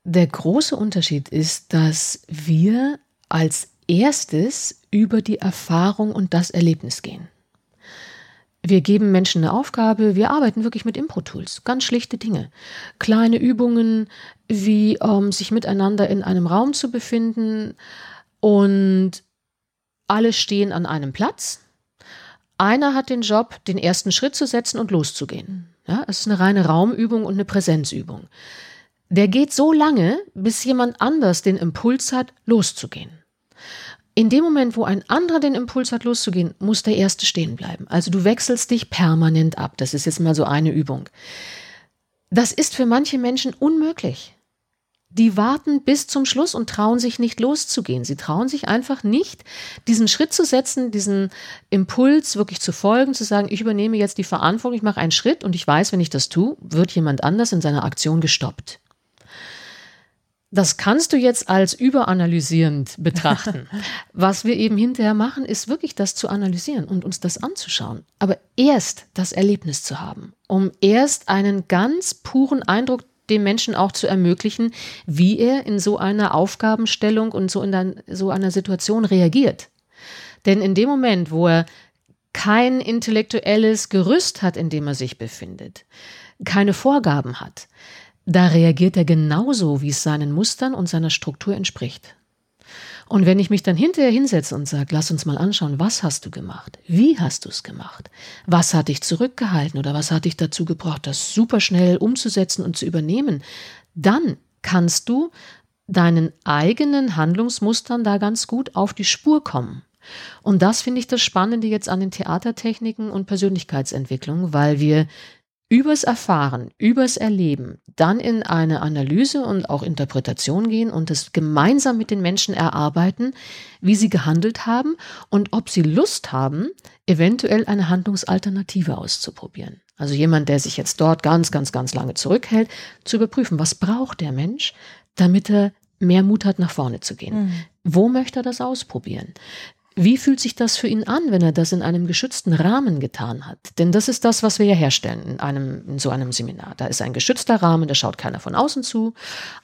Der große Unterschied ist, dass wir als erstes über die Erfahrung und das Erlebnis gehen. Wir geben Menschen eine Aufgabe, wir arbeiten wirklich mit Impro-Tools, ganz schlichte Dinge. Kleine Übungen, wie ähm, sich miteinander in einem Raum zu befinden, und alle stehen an einem Platz. Einer hat den Job, den ersten Schritt zu setzen und loszugehen. Ja, es ist eine reine Raumübung und eine Präsenzübung. Der geht so lange, bis jemand anders den Impuls hat, loszugehen. In dem Moment, wo ein anderer den Impuls hat, loszugehen, muss der Erste stehen bleiben. Also du wechselst dich permanent ab. Das ist jetzt mal so eine Übung. Das ist für manche Menschen unmöglich die warten bis zum Schluss und trauen sich nicht loszugehen. Sie trauen sich einfach nicht, diesen Schritt zu setzen, diesen Impuls wirklich zu folgen, zu sagen, ich übernehme jetzt die Verantwortung, ich mache einen Schritt und ich weiß, wenn ich das tue, wird jemand anders in seiner Aktion gestoppt. Das kannst du jetzt als überanalysierend betrachten. Was wir eben hinterher machen, ist wirklich das zu analysieren und uns das anzuschauen. Aber erst das Erlebnis zu haben, um erst einen ganz puren Eindruck dem Menschen auch zu ermöglichen, wie er in so einer Aufgabenstellung und so in der, so einer Situation reagiert. Denn in dem Moment, wo er kein intellektuelles Gerüst hat, in dem er sich befindet, keine Vorgaben hat, da reagiert er genauso, wie es seinen Mustern und seiner Struktur entspricht. Und wenn ich mich dann hinterher hinsetze und sage, lass uns mal anschauen, was hast du gemacht? Wie hast du es gemacht? Was hat dich zurückgehalten oder was hat dich dazu gebracht, das super schnell umzusetzen und zu übernehmen? dann kannst du deinen eigenen Handlungsmustern da ganz gut auf die Spur kommen. Und das finde ich das Spannende jetzt an den Theatertechniken und Persönlichkeitsentwicklung, weil wir übers Erfahren, übers Erleben, dann in eine Analyse und auch Interpretation gehen und es gemeinsam mit den Menschen erarbeiten, wie sie gehandelt haben und ob sie Lust haben, eventuell eine Handlungsalternative auszuprobieren. Also jemand, der sich jetzt dort ganz, ganz, ganz lange zurückhält, zu überprüfen, was braucht der Mensch, damit er mehr Mut hat, nach vorne zu gehen. Mhm. Wo möchte er das ausprobieren? Wie fühlt sich das für ihn an, wenn er das in einem geschützten Rahmen getan hat? Denn das ist das, was wir ja herstellen in, einem, in so einem Seminar. Da ist ein geschützter Rahmen, da schaut keiner von außen zu.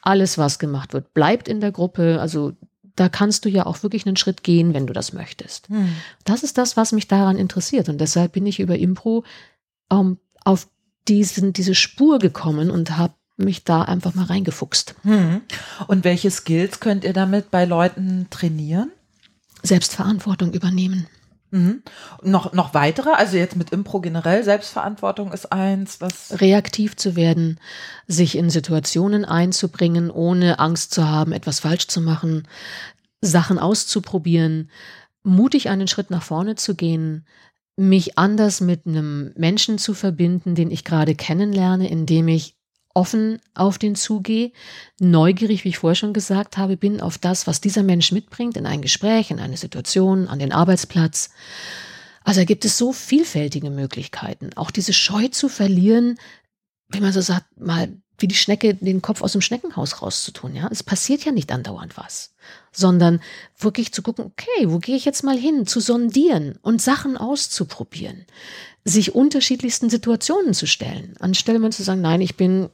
Alles, was gemacht wird, bleibt in der Gruppe. Also da kannst du ja auch wirklich einen Schritt gehen, wenn du das möchtest. Hm. Das ist das, was mich daran interessiert. Und deshalb bin ich über Impro ähm, auf diesen, diese Spur gekommen und habe mich da einfach mal reingefuchst. Hm. Und welche Skills könnt ihr damit bei Leuten trainieren? Selbstverantwortung übernehmen. Mhm. Noch, noch weitere, also jetzt mit Impro generell, Selbstverantwortung ist eins, was. Reaktiv zu werden, sich in Situationen einzubringen, ohne Angst zu haben, etwas falsch zu machen, Sachen auszuprobieren, mutig einen Schritt nach vorne zu gehen, mich anders mit einem Menschen zu verbinden, den ich gerade kennenlerne, indem ich offen auf den zugehe, neugierig, wie ich vorher schon gesagt habe, bin auf das, was dieser Mensch mitbringt in ein Gespräch, in eine Situation, an den Arbeitsplatz. Also gibt es so vielfältige Möglichkeiten. Auch diese Scheu zu verlieren, wie man so sagt, mal wie die Schnecke den Kopf aus dem Schneckenhaus rauszutun. Ja, es passiert ja nicht andauernd was, sondern wirklich zu gucken, okay, wo gehe ich jetzt mal hin, zu sondieren und Sachen auszuprobieren, sich unterschiedlichsten Situationen zu stellen, anstelle man zu sagen, nein, ich bin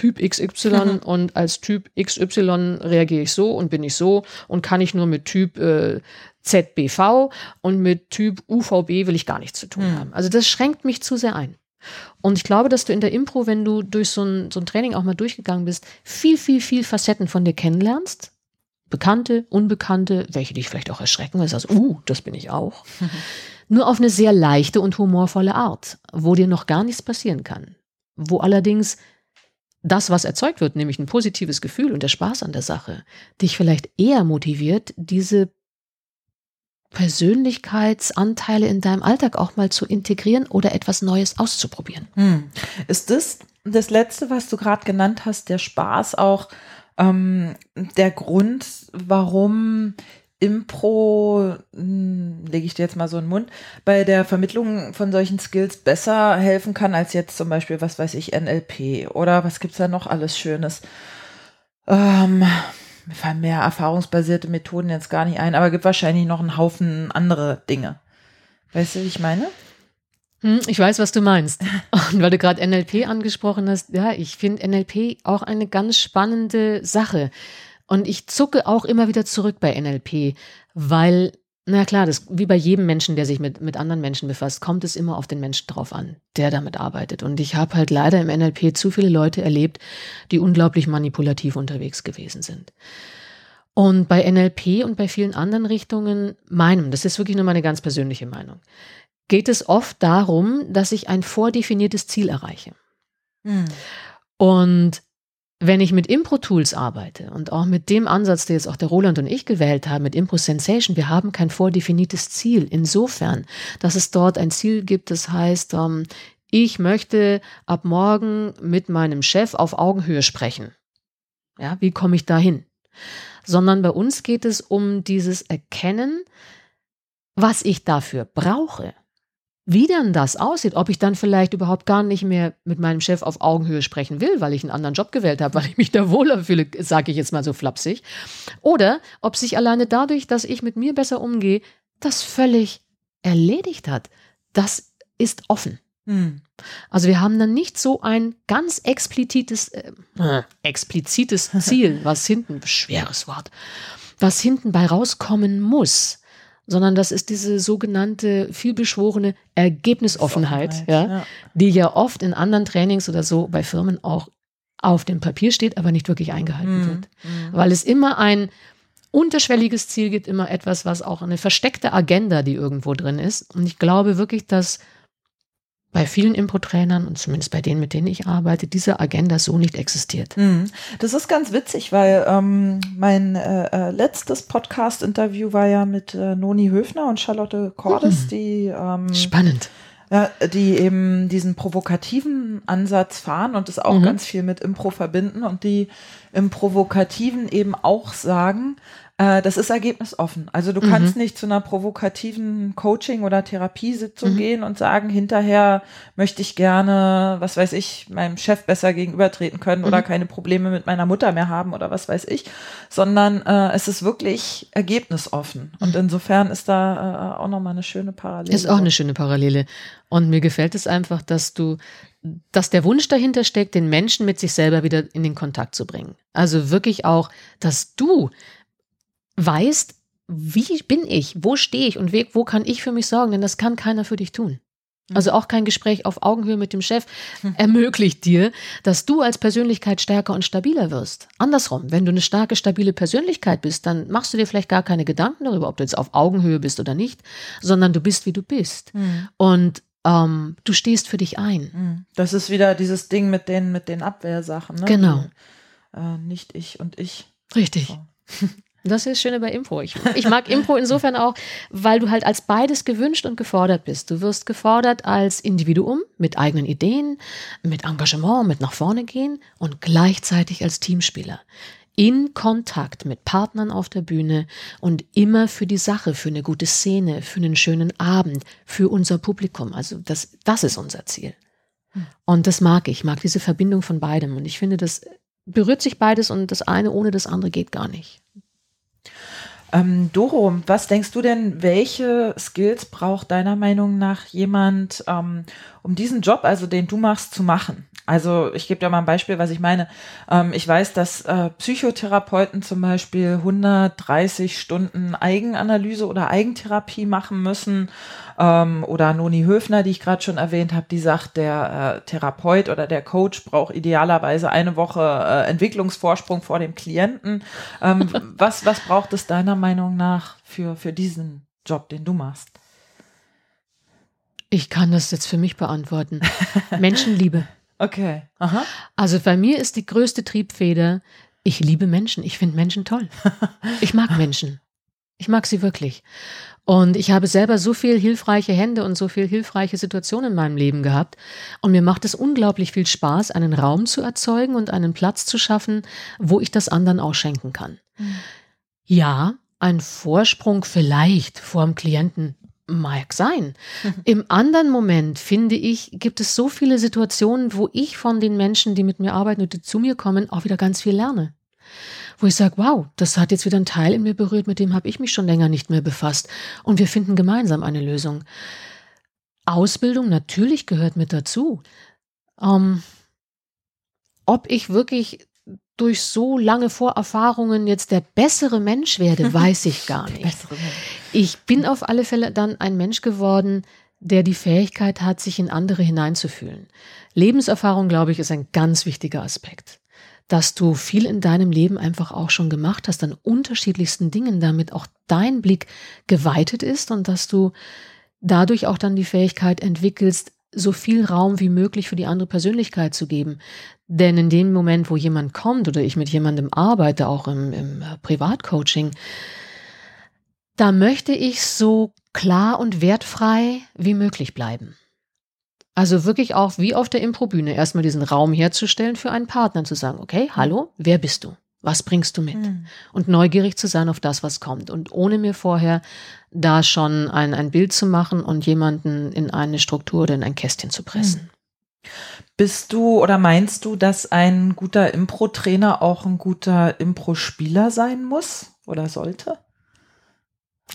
Typ XY und als Typ XY reagiere ich so und bin ich so und kann ich nur mit Typ äh, ZBV und mit Typ UVB will ich gar nichts zu tun mhm. haben. Also das schränkt mich zu sehr ein. Und ich glaube, dass du in der Impro, wenn du durch so ein, so ein Training auch mal durchgegangen bist, viel, viel, viel Facetten von dir kennenlernst. Bekannte, Unbekannte, welche dich vielleicht auch erschrecken, weil du sagst, uh, das bin ich auch. Nur auf eine sehr leichte und humorvolle Art, wo dir noch gar nichts passieren kann. Wo allerdings das, was erzeugt wird, nämlich ein positives Gefühl und der Spaß an der Sache, dich vielleicht eher motiviert, diese Persönlichkeitsanteile in deinem Alltag auch mal zu integrieren oder etwas Neues auszuprobieren. Hm. Ist das das Letzte, was du gerade genannt hast, der Spaß auch ähm, der Grund, warum Impro, hm, lege ich dir jetzt mal so in den Mund, bei der Vermittlung von solchen Skills besser helfen kann als jetzt zum Beispiel, was weiß ich, NLP oder was gibt es da noch alles Schönes? Ähm, mir fallen mehr erfahrungsbasierte Methoden jetzt gar nicht ein, aber gibt wahrscheinlich noch einen Haufen andere Dinge. Weißt du, wie ich meine? Hm, ich weiß, was du meinst. Und weil du gerade NLP angesprochen hast, ja, ich finde NLP auch eine ganz spannende Sache. Und ich zucke auch immer wieder zurück bei NLP, weil, na klar, das, wie bei jedem Menschen, der sich mit, mit anderen Menschen befasst, kommt es immer auf den Menschen drauf an, der damit arbeitet. Und ich habe halt leider im NLP zu viele Leute erlebt, die unglaublich manipulativ unterwegs gewesen sind. Und bei NLP und bei vielen anderen Richtungen, meinem, das ist wirklich nur meine ganz persönliche Meinung, geht es oft darum, dass ich ein vordefiniertes Ziel erreiche. Hm. Und wenn ich mit Impro-Tools arbeite und auch mit dem Ansatz, den jetzt auch der Roland und ich gewählt haben, mit Impro Sensation, wir haben kein vordefiniertes Ziel. Insofern, dass es dort ein Ziel gibt, das heißt, ähm, ich möchte ab morgen mit meinem Chef auf Augenhöhe sprechen. Ja, wie komme ich dahin? Sondern bei uns geht es um dieses Erkennen, was ich dafür brauche wie dann das aussieht, ob ich dann vielleicht überhaupt gar nicht mehr mit meinem Chef auf Augenhöhe sprechen will, weil ich einen anderen Job gewählt habe, weil ich mich da wohler fühle, sage ich jetzt mal so flapsig, oder ob sich alleine dadurch, dass ich mit mir besser umgehe, das völlig erledigt hat. Das ist offen. Hm. Also wir haben dann nicht so ein ganz explizites, äh, explizites Ziel, was hinten, schweres Wort, was hinten bei rauskommen muss sondern das ist diese sogenannte vielbeschworene Ergebnisoffenheit, ja, ja, die ja oft in anderen Trainings oder so bei Firmen auch auf dem Papier steht, aber nicht wirklich eingehalten mhm. wird. Mhm. Weil es immer ein unterschwelliges Ziel gibt, immer etwas, was auch eine versteckte Agenda, die irgendwo drin ist. Und ich glaube wirklich, dass bei vielen Impro-Trainern und zumindest bei denen, mit denen ich arbeite, diese Agenda so nicht existiert. Mhm. Das ist ganz witzig, weil ähm, mein äh, äh, letztes Podcast-Interview war ja mit äh, Noni Höfner und Charlotte Cordes, mhm. die ähm, spannend. Ja, die eben diesen provokativen Ansatz fahren und das auch mhm. ganz viel mit Impro verbinden und die im Provokativen eben auch sagen, äh, das ist ergebnisoffen. Also du mhm. kannst nicht zu einer provokativen Coaching- oder Therapiesitzung mhm. gehen und sagen, hinterher möchte ich gerne, was weiß ich, meinem Chef besser gegenübertreten können mhm. oder keine Probleme mit meiner Mutter mehr haben oder was weiß ich, sondern äh, es ist wirklich ergebnisoffen. Und mhm. insofern ist da äh, auch nochmal eine schöne Parallele. Ist auch eine schöne Parallele. Und mir gefällt es einfach, dass du dass der Wunsch dahinter steckt, den Menschen mit sich selber wieder in den Kontakt zu bringen. Also wirklich auch, dass du weißt, wie bin ich, wo stehe ich und wo kann ich für mich sorgen, denn das kann keiner für dich tun. Mhm. Also auch kein Gespräch auf Augenhöhe mit dem Chef hm. ermöglicht dir, dass du als Persönlichkeit stärker und stabiler wirst. Andersrum, wenn du eine starke, stabile Persönlichkeit bist, dann machst du dir vielleicht gar keine Gedanken darüber, ob du jetzt auf Augenhöhe bist oder nicht, sondern du bist, wie du bist. Mhm. Und ähm, du stehst für dich ein. Hm. Das ist wieder dieses Ding mit den, mit den Abwehrsachen. Ne? Genau. Äh, nicht ich und ich. Richtig. So. Das ist das Schöne bei Impro. Ich, ich, mag Impro insofern auch, weil du halt als beides gewünscht und gefordert bist. Du wirst gefordert als Individuum mit eigenen Ideen, mit Engagement, mit nach vorne gehen und gleichzeitig als Teamspieler. In Kontakt mit Partnern auf der Bühne und immer für die Sache, für eine gute Szene, für einen schönen Abend, für unser Publikum. Also das, das ist unser Ziel. Und das mag ich, mag diese Verbindung von beidem. Und ich finde, das berührt sich beides und das eine ohne das andere geht gar nicht. Ähm, Doro, was denkst du denn, welche Skills braucht deiner Meinung nach jemand, ähm, um diesen Job, also den du machst, zu machen? Also ich gebe dir mal ein Beispiel, was ich meine. Ähm, ich weiß, dass äh, Psychotherapeuten zum Beispiel 130 Stunden Eigenanalyse oder Eigentherapie machen müssen. Ähm, oder Noni Höfner, die ich gerade schon erwähnt habe, die sagt, der äh, Therapeut oder der Coach braucht idealerweise eine Woche äh, Entwicklungsvorsprung vor dem Klienten. Ähm, was, was braucht es deiner Meinung nach für, für diesen Job, den du machst? Ich kann das jetzt für mich beantworten. Menschenliebe. Okay. Aha. Also bei mir ist die größte Triebfeder, ich liebe Menschen. Ich finde Menschen toll. Ich mag Menschen. Ich mag sie wirklich. Und ich habe selber so viel hilfreiche Hände und so viel hilfreiche Situationen in meinem Leben gehabt. Und mir macht es unglaublich viel Spaß, einen Raum zu erzeugen und einen Platz zu schaffen, wo ich das anderen auch schenken kann. Mhm. Ja, ein Vorsprung vielleicht vor dem Klienten Mag sein. Im anderen Moment, finde ich, gibt es so viele Situationen, wo ich von den Menschen, die mit mir arbeiten und die zu mir kommen, auch wieder ganz viel lerne. Wo ich sage, wow, das hat jetzt wieder einen Teil in mir berührt, mit dem habe ich mich schon länger nicht mehr befasst. Und wir finden gemeinsam eine Lösung. Ausbildung natürlich gehört mit dazu. Ähm, ob ich wirklich durch so lange Vorerfahrungen jetzt der bessere Mensch werde, weiß ich gar nicht. Ich bin auf alle Fälle dann ein Mensch geworden, der die Fähigkeit hat, sich in andere hineinzufühlen. Lebenserfahrung, glaube ich, ist ein ganz wichtiger Aspekt. Dass du viel in deinem Leben einfach auch schon gemacht hast, an unterschiedlichsten Dingen, damit auch dein Blick geweitet ist und dass du dadurch auch dann die Fähigkeit entwickelst, so viel Raum wie möglich für die andere Persönlichkeit zu geben. Denn in dem Moment, wo jemand kommt oder ich mit jemandem arbeite, auch im, im äh, Privatcoaching, da möchte ich so klar und wertfrei wie möglich bleiben. Also wirklich auch wie auf der Improbühne erstmal diesen Raum herzustellen für einen Partner zu sagen, okay, hallo, wer bist du? Was bringst du mit? Mhm. Und neugierig zu sein auf das, was kommt. Und ohne mir vorher da schon ein, ein Bild zu machen und jemanden in eine Struktur oder in ein Kästchen zu pressen. Mhm. Bist du oder meinst du, dass ein guter Impro-Trainer auch ein guter Impro-Spieler sein muss oder sollte?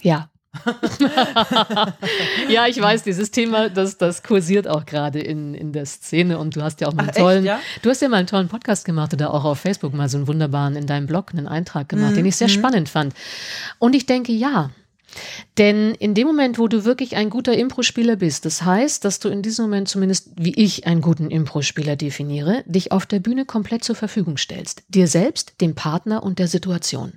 Ja, ja, ich weiß, dieses Thema, das, das kursiert auch gerade in, in der Szene und du hast ja auch mal einen Ach, tollen, echt, ja? du hast ja mal einen tollen Podcast gemacht oder auch auf Facebook mal so einen wunderbaren in deinem Blog einen Eintrag gemacht, mhm. den ich sehr mhm. spannend fand. Und ich denke, ja, denn in dem Moment, wo du wirklich ein guter Impro-Spieler bist, das heißt, dass du in diesem Moment zumindest, wie ich einen guten Impro-Spieler definiere, dich auf der Bühne komplett zur Verfügung stellst. Dir selbst, dem Partner und der Situation.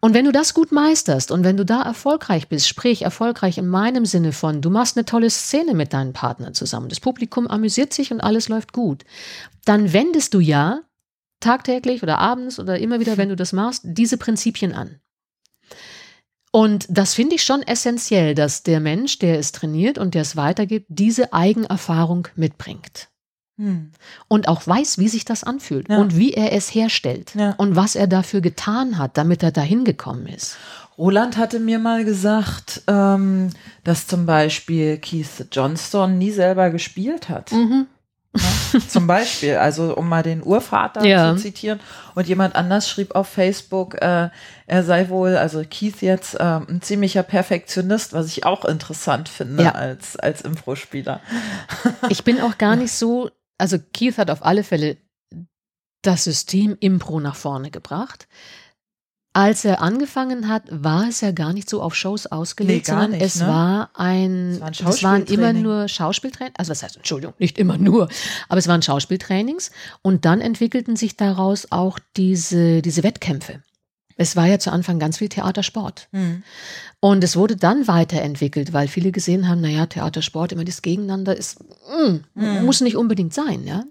Und wenn du das gut meisterst und wenn du da erfolgreich bist, sprich erfolgreich in meinem Sinne von, du machst eine tolle Szene mit deinen Partnern zusammen, das Publikum amüsiert sich und alles läuft gut, dann wendest du ja tagtäglich oder abends oder immer wieder, wenn du das machst, diese Prinzipien an. Und das finde ich schon essentiell, dass der Mensch, der es trainiert und der es weitergibt, diese Eigenerfahrung mitbringt. Hm. Und auch weiß, wie sich das anfühlt ja. und wie er es herstellt ja. und was er dafür getan hat, damit er dahin gekommen ist. Roland hatte mir mal gesagt, ähm, dass zum Beispiel Keith Johnston nie selber gespielt hat. Mhm. Ja, zum Beispiel, also um mal den Urvater ja. zu zitieren. Und jemand anders schrieb auf Facebook, äh, er sei wohl, also Keith jetzt, äh, ein ziemlicher Perfektionist, was ich auch interessant finde ja. als, als Impro-Spieler. Ich bin auch gar nicht so, also Keith hat auf alle Fälle das System Impro nach vorne gebracht. Als er angefangen hat, war es ja gar nicht so auf Shows ausgelegt, nee, sondern nicht, es ne? war ein, es, war ein es waren immer nur Schauspieltrainings, also was heißt, Entschuldigung, nicht immer nur, aber es waren Schauspieltrainings und dann entwickelten sich daraus auch diese, diese Wettkämpfe. Es war ja zu Anfang ganz viel Theatersport. Mhm. Und es wurde dann weiterentwickelt, weil viele gesehen haben, naja, Theatersport, immer das Gegeneinander ist, mh, mhm. muss nicht unbedingt sein, ja.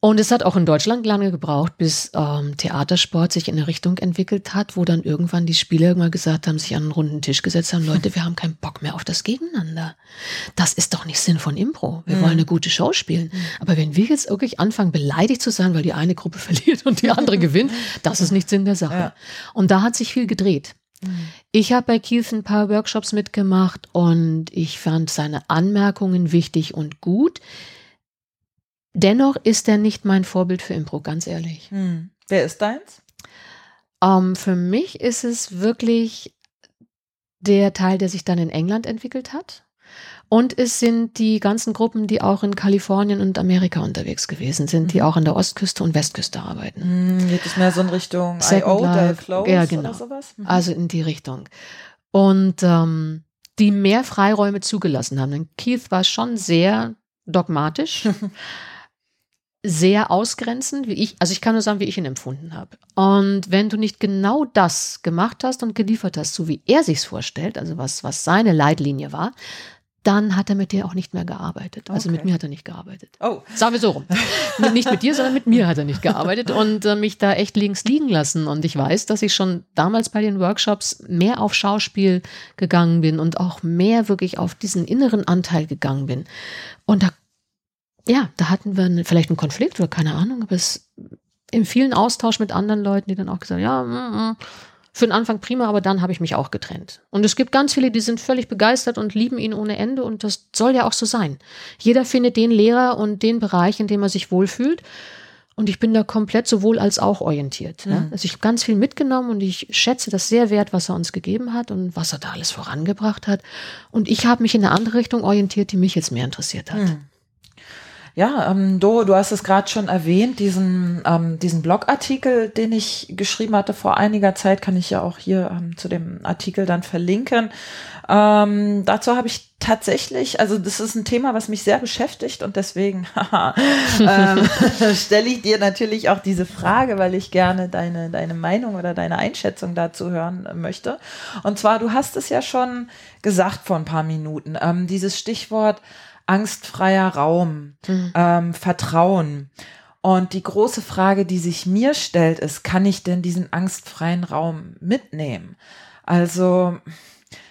Und es hat auch in Deutschland lange gebraucht, bis ähm, Theatersport sich in eine Richtung entwickelt hat, wo dann irgendwann die Spieler mal gesagt haben, sich an einen runden Tisch gesetzt haben, Leute, wir haben keinen Bock mehr auf das Gegeneinander. Das ist doch nicht Sinn von Impro. Wir mhm. wollen eine gute Show spielen. Mhm. Aber wenn wir jetzt wirklich anfangen, beleidigt zu sein, weil die eine Gruppe verliert und die andere gewinnt, das ist nicht Sinn der Sache. Ja. Und da hat sich viel gedreht. Mhm. Ich habe bei Keith ein paar Workshops mitgemacht und ich fand seine Anmerkungen wichtig und gut. Dennoch ist er nicht mein Vorbild für Impro, ganz ehrlich. Hm. Wer ist deins? Um, ähm, für mich ist es wirklich der Teil, der sich dann in England entwickelt hat. Und es sind die ganzen Gruppen, die auch in Kalifornien und Amerika unterwegs gewesen sind, die mhm. auch an der Ostküste und Westküste arbeiten. Mhm, geht es mehr so in Richtung I.O., Close ja, genau. oder sowas? Mhm. Also in die Richtung. Und ähm, die mehr Freiräume zugelassen haben. Denn Keith war schon sehr dogmatisch. sehr ausgrenzend, wie ich, also ich kann nur sagen, wie ich ihn empfunden habe. Und wenn du nicht genau das gemacht hast und geliefert hast, so wie er sich's vorstellt, also was, was seine Leitlinie war, dann hat er mit dir auch nicht mehr gearbeitet. Also okay. mit mir hat er nicht gearbeitet. Oh. Sagen wir so rum. nicht mit dir, sondern mit mir hat er nicht gearbeitet und äh, mich da echt links liegen lassen. Und ich weiß, dass ich schon damals bei den Workshops mehr auf Schauspiel gegangen bin und auch mehr wirklich auf diesen inneren Anteil gegangen bin. Und da ja, da hatten wir vielleicht einen Konflikt oder keine Ahnung, aber es im vielen Austausch mit anderen Leuten, die dann auch gesagt haben, ja, mm, mm, für den Anfang prima, aber dann habe ich mich auch getrennt. Und es gibt ganz viele, die sind völlig begeistert und lieben ihn ohne Ende und das soll ja auch so sein. Jeder findet den Lehrer und den Bereich, in dem er sich wohlfühlt. Und ich bin da komplett sowohl als auch orientiert. Ne? Mhm. Also ich habe ganz viel mitgenommen und ich schätze das sehr wert, was er uns gegeben hat und was er da alles vorangebracht hat. Und ich habe mich in eine andere Richtung orientiert, die mich jetzt mehr interessiert hat. Mhm. Ja, ähm, Doro, du hast es gerade schon erwähnt, diesen, ähm, diesen Blogartikel, den ich geschrieben hatte vor einiger Zeit, kann ich ja auch hier ähm, zu dem Artikel dann verlinken. Ähm, dazu habe ich tatsächlich, also das ist ein Thema, was mich sehr beschäftigt und deswegen ähm, stelle ich dir natürlich auch diese Frage, weil ich gerne deine, deine Meinung oder deine Einschätzung dazu hören möchte. Und zwar, du hast es ja schon gesagt vor ein paar Minuten, ähm, dieses Stichwort angstfreier Raum, mhm. ähm, Vertrauen. Und die große Frage, die sich mir stellt, ist, kann ich denn diesen angstfreien Raum mitnehmen? Also,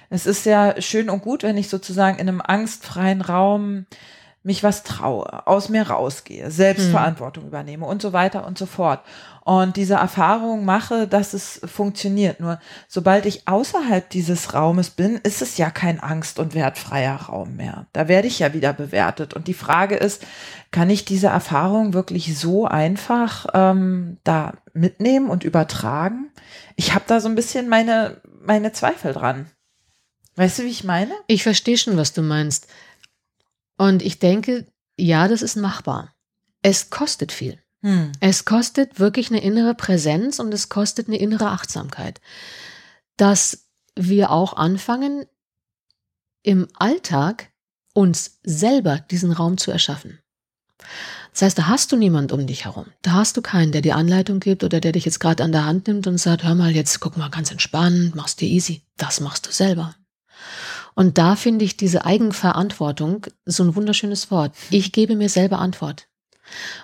es ist ja schön und gut, wenn ich sozusagen in einem angstfreien Raum mich was traue, aus mir rausgehe, Selbstverantwortung mhm. übernehme und so weiter und so fort. Und diese Erfahrung mache, dass es funktioniert. Nur sobald ich außerhalb dieses Raumes bin, ist es ja kein angst- und wertfreier Raum mehr. Da werde ich ja wieder bewertet. Und die Frage ist, kann ich diese Erfahrung wirklich so einfach ähm, da mitnehmen und übertragen? Ich habe da so ein bisschen meine, meine Zweifel dran. Weißt du, wie ich meine? Ich verstehe schon, was du meinst. Und ich denke, ja, das ist machbar. Es kostet viel. Hm. Es kostet wirklich eine innere Präsenz und es kostet eine innere Achtsamkeit. Dass wir auch anfangen, im Alltag uns selber diesen Raum zu erschaffen. Das heißt, da hast du niemand um dich herum. Da hast du keinen, der dir Anleitung gibt oder der dich jetzt gerade an der Hand nimmt und sagt, hör mal, jetzt guck mal ganz entspannt, machst dir easy. Das machst du selber. Und da finde ich diese Eigenverantwortung so ein wunderschönes Wort. Ich gebe mir selber Antwort.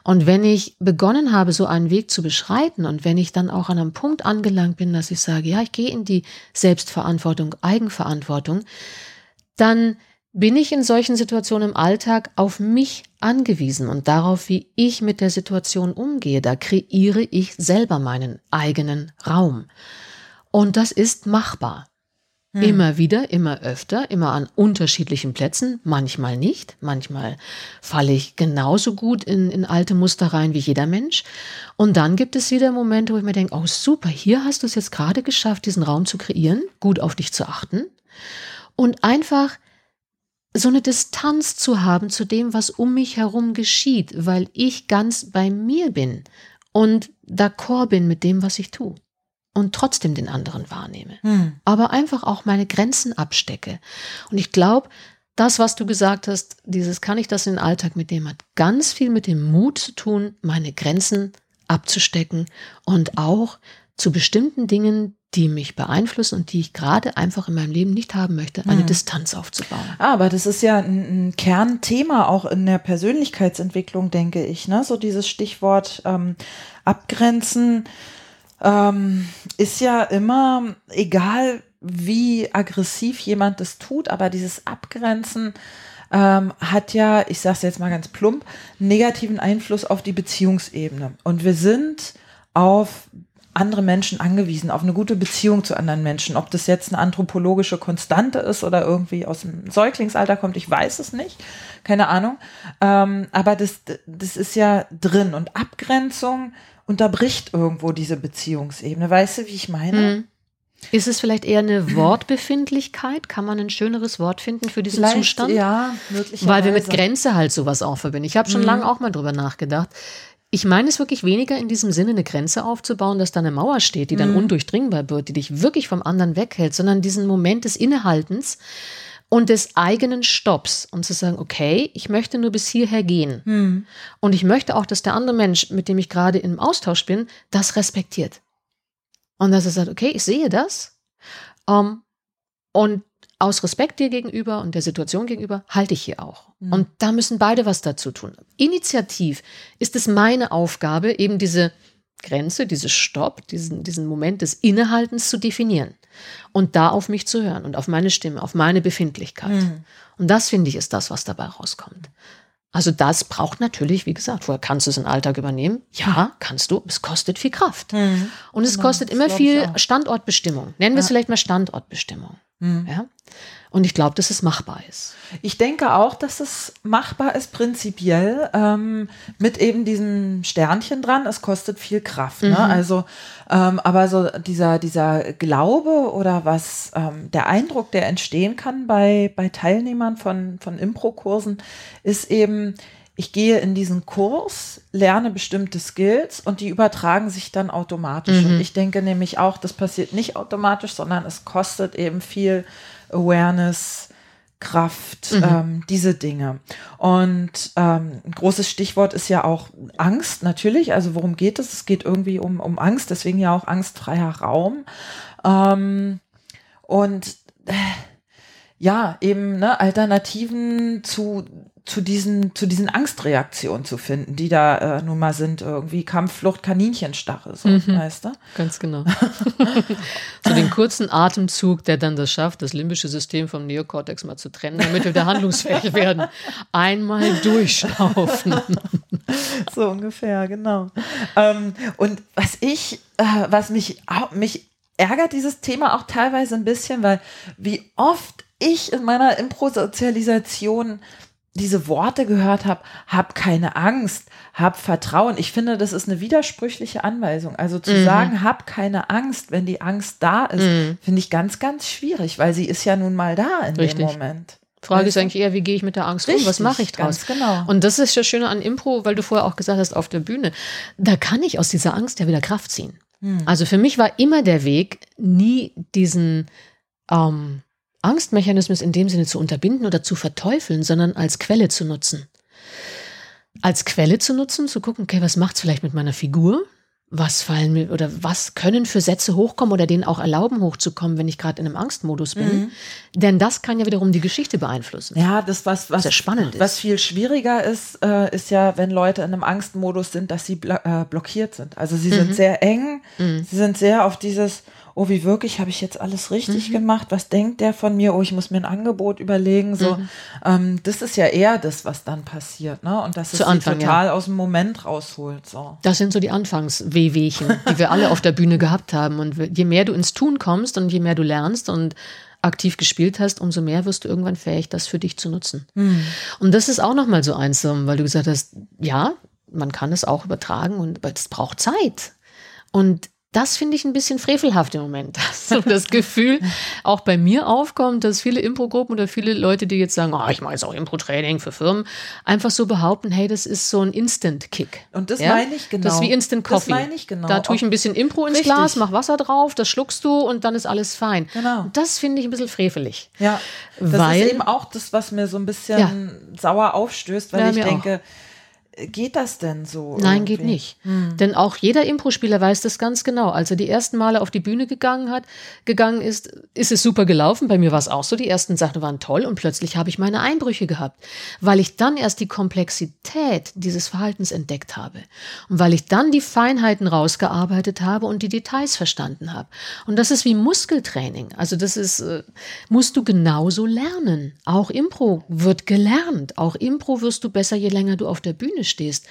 Und wenn ich begonnen habe, so einen Weg zu beschreiten und wenn ich dann auch an einem Punkt angelangt bin, dass ich sage, ja, ich gehe in die Selbstverantwortung, Eigenverantwortung, dann bin ich in solchen Situationen im Alltag auf mich angewiesen und darauf, wie ich mit der Situation umgehe. Da kreiere ich selber meinen eigenen Raum. Und das ist machbar. Hm. Immer wieder, immer öfter, immer an unterschiedlichen Plätzen, manchmal nicht, manchmal falle ich genauso gut in, in alte Muster rein wie jeder Mensch. Und dann gibt es wieder Momente, wo ich mir denke, oh super, hier hast du es jetzt gerade geschafft, diesen Raum zu kreieren, gut auf dich zu achten und einfach so eine Distanz zu haben zu dem, was um mich herum geschieht, weil ich ganz bei mir bin und d'accord bin mit dem, was ich tue und trotzdem den anderen wahrnehme, hm. aber einfach auch meine Grenzen abstecke. Und ich glaube, das, was du gesagt hast, dieses kann ich das in den Alltag mitnehmen, hat ganz viel mit dem Mut zu tun, meine Grenzen abzustecken und auch zu bestimmten Dingen, die mich beeinflussen und die ich gerade einfach in meinem Leben nicht haben möchte, eine hm. Distanz aufzubauen. Aber das ist ja ein, ein, Kernthema auch in der Persönlichkeitsentwicklung, denke ich. Ne? So dieses Stichwort ähm, Abgrenzen ähm, ist ja immer, egal wie aggressiv jemand das tut, aber dieses Abgrenzen ähm, hat ja, ich sage es jetzt mal ganz plump, negativen Einfluss auf die Beziehungsebene. Und wir sind auf andere Menschen angewiesen, auf eine gute Beziehung zu anderen Menschen. Ob das jetzt eine anthropologische Konstante ist oder irgendwie aus dem Säuglingsalter kommt, ich weiß es nicht. Keine Ahnung. Ähm, aber das, das ist ja drin. Und Abgrenzung unterbricht irgendwo diese Beziehungsebene. Weißt du, wie ich meine? Hm. Ist es vielleicht eher eine Wortbefindlichkeit? Kann man ein schöneres Wort finden für diesen vielleicht, Zustand? Ja, möglicherweise. Weil wir mit Grenze halt sowas auch verbinden. Ich habe schon mhm. lange auch mal drüber nachgedacht. Ich meine es wirklich weniger in diesem Sinne, eine Grenze aufzubauen, dass da eine Mauer steht, die dann mhm. undurchdringbar wird, die dich wirklich vom anderen weghält, sondern diesen Moment des Innehaltens und des eigenen Stopps und zu sagen, okay, ich möchte nur bis hierher gehen. Mhm. Und ich möchte auch, dass der andere Mensch, mit dem ich gerade im Austausch bin, das respektiert. Und dass er sagt, okay, ich sehe das. Um, ähm, und aus Respekt dir gegenüber und der Situation gegenüber halte ich hier auch. Mhm. Und da müssen beide was dazu tun. Initiativ ist es meine Aufgabe, eben diese Grenze, diese Stopp, diesen, diesen Moment des Innehaltens zu definieren und da auf mich zu hören und auf meine Stimme, auf meine Befindlichkeit. Mhm. Und das finde ich ist das, was dabei rauskommt. Also das braucht natürlich, wie gesagt, vorher kannst du es im Alltag übernehmen. Ja, kannst du. Es kostet viel Kraft. Mhm. Und es genau, kostet immer viel Standortbestimmung. Nennen wir es vielleicht mal Standortbestimmung. Mhm. Ja? Und ich glaube, dass es machbar ist. Ich denke auch, dass es machbar ist, prinzipiell, ähm, mit eben diesem Sternchen dran. Es kostet viel Kraft. Ne? Mhm. Also, ähm, aber so dieser, dieser Glaube oder was, ähm, der Eindruck, der entstehen kann bei, bei Teilnehmern von, von Impro-Kursen, ist eben, ich gehe in diesen Kurs, lerne bestimmte Skills und die übertragen sich dann automatisch. Mhm. Und ich denke nämlich auch, das passiert nicht automatisch, sondern es kostet eben viel Awareness, Kraft, mhm. ähm, diese Dinge. Und ähm, ein großes Stichwort ist ja auch Angst, natürlich. Also worum geht es? Es geht irgendwie um, um Angst, deswegen ja auch angstfreier Raum. Ähm, und äh, ja, eben ne, Alternativen zu zu diesen, zu diesen Angstreaktionen zu finden, die da äh, nun mal sind, irgendwie Kampfflucht, Kaninchenstache, so, mhm. weißt du? Ganz genau. so den kurzen Atemzug, der dann das schafft, das limbische System vom Neokortex mal zu trennen, damit wir wieder handlungsfähig werden. Einmal durchschnaufen. so ungefähr, genau. Ähm, und was ich, äh, was mich, mich ärgert dieses Thema auch teilweise ein bisschen, weil wie oft ich in meiner Improsozialisation diese Worte gehört habe, hab keine Angst, hab Vertrauen. Ich finde, das ist eine widersprüchliche Anweisung. Also zu mhm. sagen, hab keine Angst, wenn die Angst da ist, mhm. finde ich ganz, ganz schwierig, weil sie ist ja nun mal da in Richtig. dem Moment. Frage ist eigentlich eher, wie gehe ich mit der Angst Richtig, um? Was mache ich draus? genau. Und das ist das Schöne an Impro, weil du vorher auch gesagt hast, auf der Bühne, da kann ich aus dieser Angst ja wieder Kraft ziehen. Hm. Also für mich war immer der Weg, nie diesen ähm, Angstmechanismus in dem Sinne zu unterbinden oder zu verteufeln, sondern als Quelle zu nutzen. als Quelle zu nutzen, zu gucken, okay, was macht's vielleicht mit meiner Figur? was fallen mir oder was können für Sätze hochkommen oder denen auch erlauben hochzukommen, wenn ich gerade in einem Angstmodus bin. Mhm. Denn das kann ja wiederum die Geschichte beeinflussen. Ja, das was was Sehr spannend was viel schwieriger ist, äh, ist ja, wenn Leute in einem Angstmodus sind, dass sie blo äh, blockiert sind. Also sie mhm. sind sehr eng, mhm. sie sind sehr auf dieses oh, wie wirklich, habe ich jetzt alles richtig mhm. gemacht? Was denkt der von mir? Oh, ich muss mir ein Angebot überlegen. So, mhm. ähm, das ist ja eher das, was dann passiert, ne? Und das ist Anfang, total ja. aus dem Moment rausholt. So. Das sind so die Anfangswehwehchen, die wir alle auf der Bühne gehabt haben. Und je mehr du ins Tun kommst und je mehr du lernst und aktiv gespielt hast, umso mehr wirst du irgendwann fähig, das für dich zu nutzen. Mhm. Und das ist auch nochmal so eins, weil du gesagt hast, ja, man kann es auch übertragen und es braucht Zeit. Und das finde ich ein bisschen frevelhaft im Moment. Dass so das Gefühl auch bei mir aufkommt, dass viele Impro-Gruppen oder viele Leute, die jetzt sagen, oh, ich mache jetzt auch Impro-Training für Firmen, einfach so behaupten, hey, das ist so ein Instant-Kick. Und das ja? meine ich genau. Das ist wie Instant Coffee. Das meine ich genau. Da tue ich ein bisschen Impro ins Richtig. Glas, mach Wasser drauf, das schluckst du und dann ist alles fein. Genau. Und das finde ich ein bisschen frevelig. Ja, das weil, ist eben auch das, was mir so ein bisschen ja. sauer aufstößt, weil ja, ich denke, auch Geht das denn so? Nein, irgendwie? geht nicht. Hm. Denn auch jeder Impro-Spieler weiß das ganz genau. Als er die ersten Male auf die Bühne gegangen hat, gegangen ist, ist es super gelaufen. Bei mir war es auch so. Die ersten Sachen waren toll und plötzlich habe ich meine Einbrüche gehabt, weil ich dann erst die Komplexität dieses Verhaltens entdeckt habe und weil ich dann die Feinheiten rausgearbeitet habe und die Details verstanden habe. Und das ist wie Muskeltraining. Also das ist, äh, musst du genauso lernen. Auch Impro wird gelernt. Auch Impro wirst du besser, je länger du auf der Bühne stehst.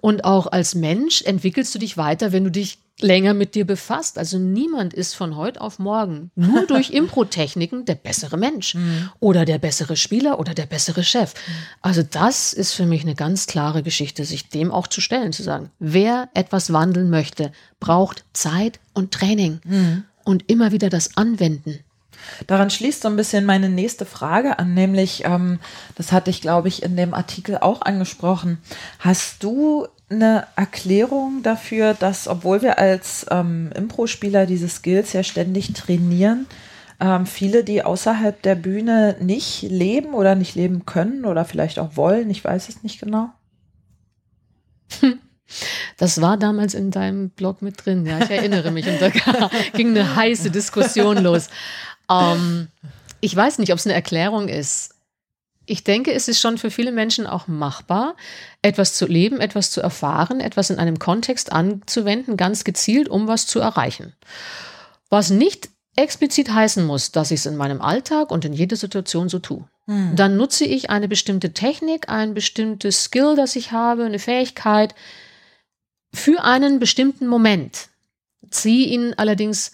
Und auch als Mensch entwickelst du dich weiter, wenn du dich länger mit dir befasst. Also niemand ist von heute auf morgen nur durch Impro-Techniken der bessere Mensch mhm. oder der bessere Spieler oder der bessere Chef. Also das ist für mich eine ganz klare Geschichte, sich dem auch zu stellen, zu sagen, wer etwas wandeln möchte, braucht Zeit und Training mhm. und immer wieder das Anwenden. Daran schließt so ein bisschen meine nächste Frage an, nämlich, ähm, das hatte ich, glaube ich, in dem Artikel auch angesprochen. Hast du eine Erklärung dafür, dass, obwohl wir als ähm, Impro-Spieler diese Skills ja ständig trainieren, ähm, viele, die außerhalb der Bühne nicht leben oder nicht leben können oder vielleicht auch wollen, ich weiß es nicht genau? Das war damals in deinem Blog mit drin, ja, ich erinnere mich. Und da ging eine heiße Diskussion los. Ähm, ich weiß nicht, ob es eine Erklärung ist. Ich denke, es ist schon für viele Menschen auch machbar, etwas zu leben, etwas zu erfahren, etwas in einem Kontext anzuwenden, ganz gezielt, um was zu erreichen. Was nicht explizit heißen muss, dass ich es in meinem Alltag und in jeder Situation so tue. Hm. Dann nutze ich eine bestimmte Technik, ein bestimmtes Skill, das ich habe, eine Fähigkeit für einen bestimmten Moment. Ziehe ihn allerdings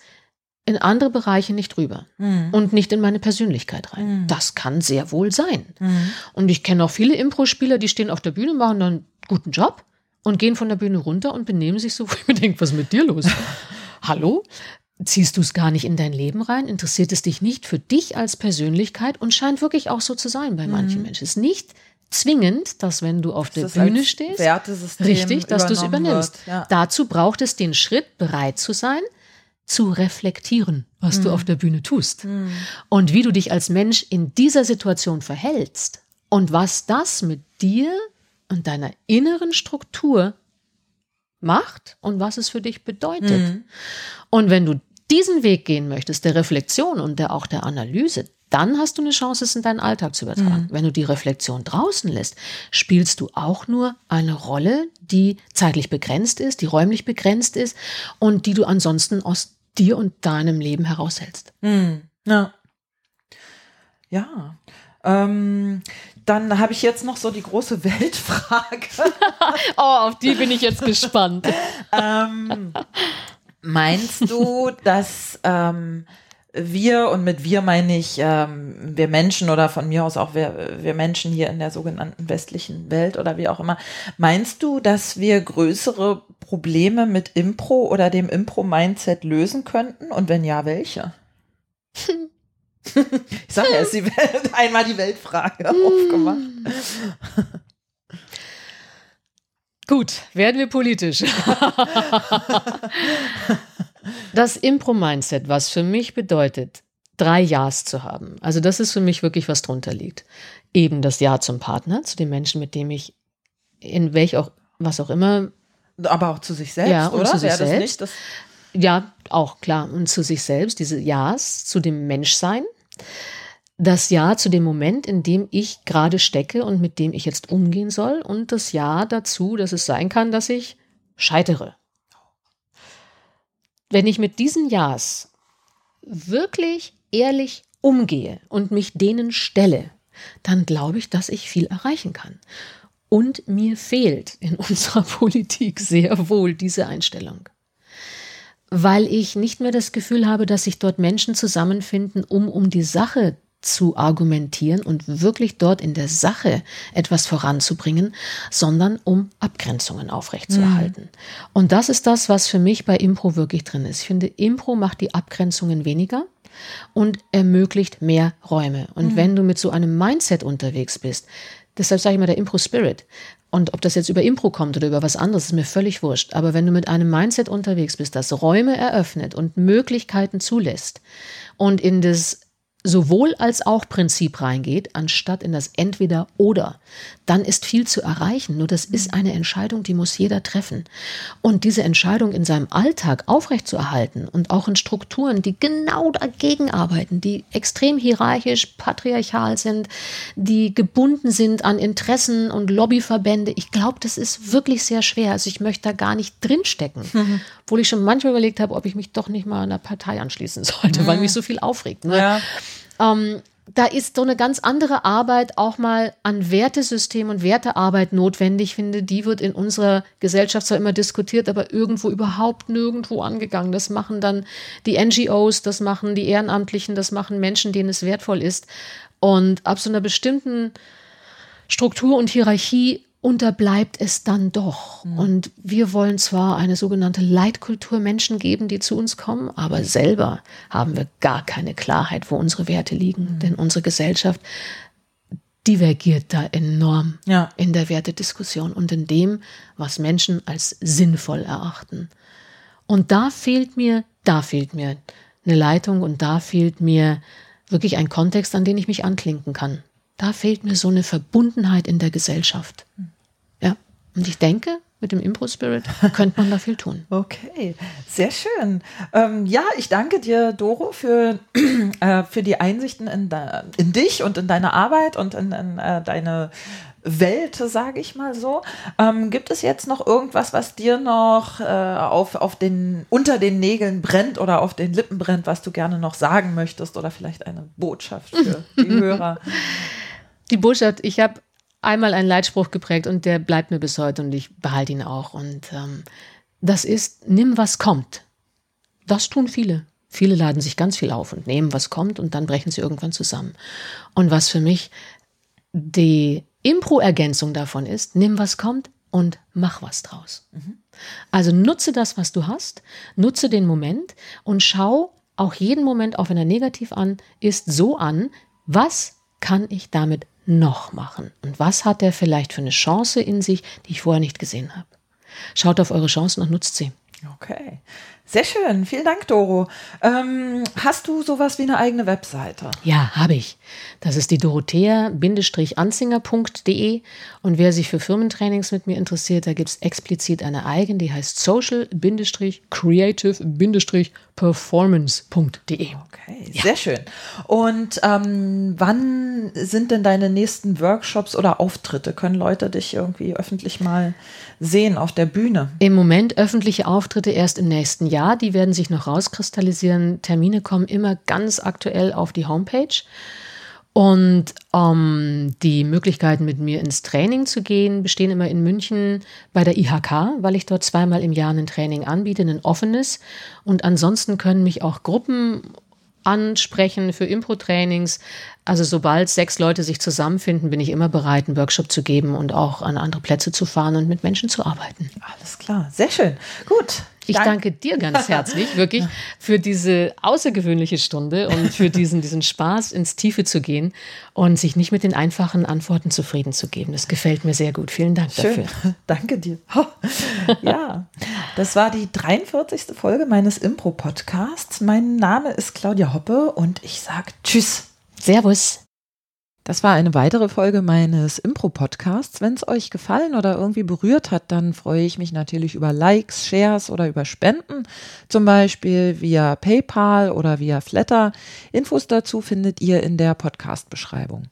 in andere Bereiche nicht rüber mhm. und nicht in meine Persönlichkeit rein. Mhm. Das kann sehr wohl sein. Mhm. Und ich kenne auch viele Impro-Spieler, die stehen auf der Bühne, machen dann einen guten Job und gehen von der Bühne runter und benehmen sich so, wo ich mir denke, was ist mit dir los? Hallo? Ziehst du es gar nicht in dein Leben rein? Interessiert es dich nicht für dich als Persönlichkeit und scheint wirklich auch so zu sein bei manchen mhm. Menschen? Es ist nicht zwingend, dass wenn du auf das der Bühne stehst, richtig, dass du es übernimmst. Ja. Dazu braucht es den Schritt, bereit zu sein, zu reflektieren, was mhm. du auf der Bühne tust mhm. und wie du dich als Mensch in dieser Situation verhältst und was das mit dir und deiner inneren Struktur macht und was es für dich bedeutet. Mhm. Und wenn du diesen Weg gehen möchtest, der Reflexion und der auch der Analyse, dann hast du eine Chance, es in deinen Alltag zu übertragen. Mhm. Wenn du die Reflexion draußen lässt, spielst du auch nur eine Rolle, die zeitlich begrenzt ist, die räumlich begrenzt ist und die du ansonsten aus dir und deinem Leben heraushältst. Hm. Ja. Ja. Ähm, dann habe ich jetzt noch so die große Weltfrage. oh, auf die bin ich jetzt gespannt. ähm, meinst du, dass ähm, wir, und mit wir meine ich ähm, wir Menschen oder von mir aus auch wir, wir Menschen hier in der sogenannten westlichen Welt oder wie auch immer, meinst du, dass wir größere Probleme mit Impro oder dem Impro-Mindset lösen könnten? Und wenn ja, welche? ich sage ja, ist die Welt, einmal die Weltfrage aufgemacht. Gut, werden wir politisch. das Impro-Mindset, was für mich bedeutet, drei Ja's zu haben. Also das ist für mich wirklich, was drunter liegt. Eben das Ja zum Partner, zu dem Menschen, mit dem ich in welch auch, was auch immer. Aber auch zu sich selbst, Ja, oder? zu sich Wäre das selbst. nicht das Ja, auch klar. Und zu sich selbst, diese Ja's zu dem Menschsein. Das Ja zu dem Moment, in dem ich gerade stecke und mit dem ich jetzt umgehen soll. Und das Ja dazu, dass es sein kann, dass ich scheitere. Wenn ich mit diesen Ja's wirklich ehrlich umgehe und mich denen stelle, dann glaube ich, dass ich viel erreichen kann. Und mir fehlt in unserer Politik sehr wohl diese Einstellung. Weil ich nicht mehr das Gefühl habe, dass sich dort Menschen zusammenfinden, um um die Sache zu argumentieren und wirklich dort in der Sache etwas voranzubringen, sondern um Abgrenzungen aufrechtzuerhalten. Und das ist das, was für mich bei Impro wirklich drin ist. Ich finde, Impro macht die Abgrenzungen weniger und ermöglicht mehr Räume. Und wenn du mit so einem Mindset unterwegs bist, deshalb sage ich mal der Impro-Spirit, und ob das jetzt über Impro kommt oder über was anderes, ist mir völlig wurscht. Aber wenn du mit einem Mindset unterwegs bist, das Räume eröffnet und Möglichkeiten zulässt und in das sowohl als auch Prinzip reingeht, anstatt in das entweder oder, dann ist viel zu erreichen. Nur das ist eine Entscheidung, die muss jeder treffen. Und diese Entscheidung in seinem Alltag aufrechtzuerhalten und auch in Strukturen, die genau dagegen arbeiten, die extrem hierarchisch, patriarchal sind, die gebunden sind an Interessen und Lobbyverbände, ich glaube, das ist wirklich sehr schwer. Also ich möchte da gar nicht drinstecken. Obwohl ich schon manchmal überlegt habe, ob ich mich doch nicht mal einer Partei anschließen sollte, weil mich so viel aufregt. Ne? Ja. ähm, da ist so eine ganz andere Arbeit auch mal an Wertesystem und Wertearbeit notwendig. Finde, die wird in unserer Gesellschaft zwar immer diskutiert, aber irgendwo überhaupt nirgendwo angegangen. Das machen dann die NGOs, das machen die Ehrenamtlichen, das machen Menschen, denen es wertvoll ist. Und ab so einer bestimmten Struktur und Hierarchie unterbleibt es dann doch. Und wir wollen zwar eine sogenannte Leitkultur Menschen geben, die zu uns kommen, aber selber haben wir gar keine Klarheit, wo unsere Werte liegen. Denn unsere Gesellschaft divergiert da enorm Ja. in der Wertediskussion und in dem, was Menschen als sinnvoll erachten. Und da fehlt mir, da fehlt mir eine Leitung und da fehlt mir wirklich ein Kontext, an den ich mich anklinken kann. Da fehlt mir so eine Verbundenheit in der Gesellschaft. Ja. Und ich denke, mit dem Impro-Spirit könnte man da viel tun. Okay, sehr schön. Ähm, ja, ich danke dir, Doro, für, äh, für die Einsichten in, in dich und in deine Arbeit und in, in äh, deine Welt, sage ich mal so. Ähm, gibt es jetzt noch irgendwas, was dir noch äh, auf, auf den, unter den Nägeln brennt oder auf den Lippen brennt, was du gerne noch sagen möchtest oder vielleicht eine Botschaft für die Hörer? Die Botschaft, ich habe einmal einen Leitspruch geprägt und der bleibt mir bis heute und ich behalte ihn auch. Und ähm, das ist, nimm was kommt. Das tun viele. Viele laden sich ganz viel auf und nehmen, was kommt und dann brechen sie irgendwann zusammen. Und was für mich die Impro-Ergänzung davon ist, nimm was kommt und mach was draus. Also nutze das, was du hast, nutze den Moment und schau auch jeden Moment, auch wenn er negativ an ist, so an, was kann ich damit noch machen? Und was hat er vielleicht für eine Chance in sich, die ich vorher nicht gesehen habe? Schaut auf eure Chancen und nutzt sie. Okay, sehr schön. Vielen Dank, Doro. Ähm, hast du sowas wie eine eigene Webseite? Ja, habe ich. Das ist die dorothea-anzinger.de und wer sich für Firmentrainings mit mir interessiert, da gibt es explizit eine eigene, die heißt social-creative-performance.de. Okay, sehr schön. Und ähm, wann sind denn deine nächsten Workshops oder Auftritte? Können Leute dich irgendwie öffentlich mal sehen auf der Bühne? Im Moment öffentliche Auftritte erst im nächsten Jahr. Die werden sich noch rauskristallisieren. Termine kommen immer ganz aktuell auf die Homepage. Und ähm, die Möglichkeiten, mit mir ins Training zu gehen, bestehen immer in München bei der IHK, weil ich dort zweimal im Jahr ein Training anbiete, ein offenes. Und ansonsten können mich auch Gruppen ansprechen für Impro-Trainings. Also sobald sechs Leute sich zusammenfinden, bin ich immer bereit, einen Workshop zu geben und auch an andere Plätze zu fahren und mit Menschen zu arbeiten. Alles klar, sehr schön. Gut. Ich danke dir ganz herzlich, wirklich, für diese außergewöhnliche Stunde und für diesen, diesen Spaß, ins Tiefe zu gehen und sich nicht mit den einfachen Antworten zufrieden zu geben. Das gefällt mir sehr gut. Vielen Dank Schön. dafür. Danke dir. Ja, das war die 43. Folge meines Impro-Podcasts. Mein Name ist Claudia Hoppe und ich sage Tschüss. Servus. Das war eine weitere Folge meines Impro-Podcasts. Wenn es euch gefallen oder irgendwie berührt hat, dann freue ich mich natürlich über Likes, Shares oder über Spenden, zum Beispiel via PayPal oder via Flatter. Infos dazu findet ihr in der Podcast-Beschreibung.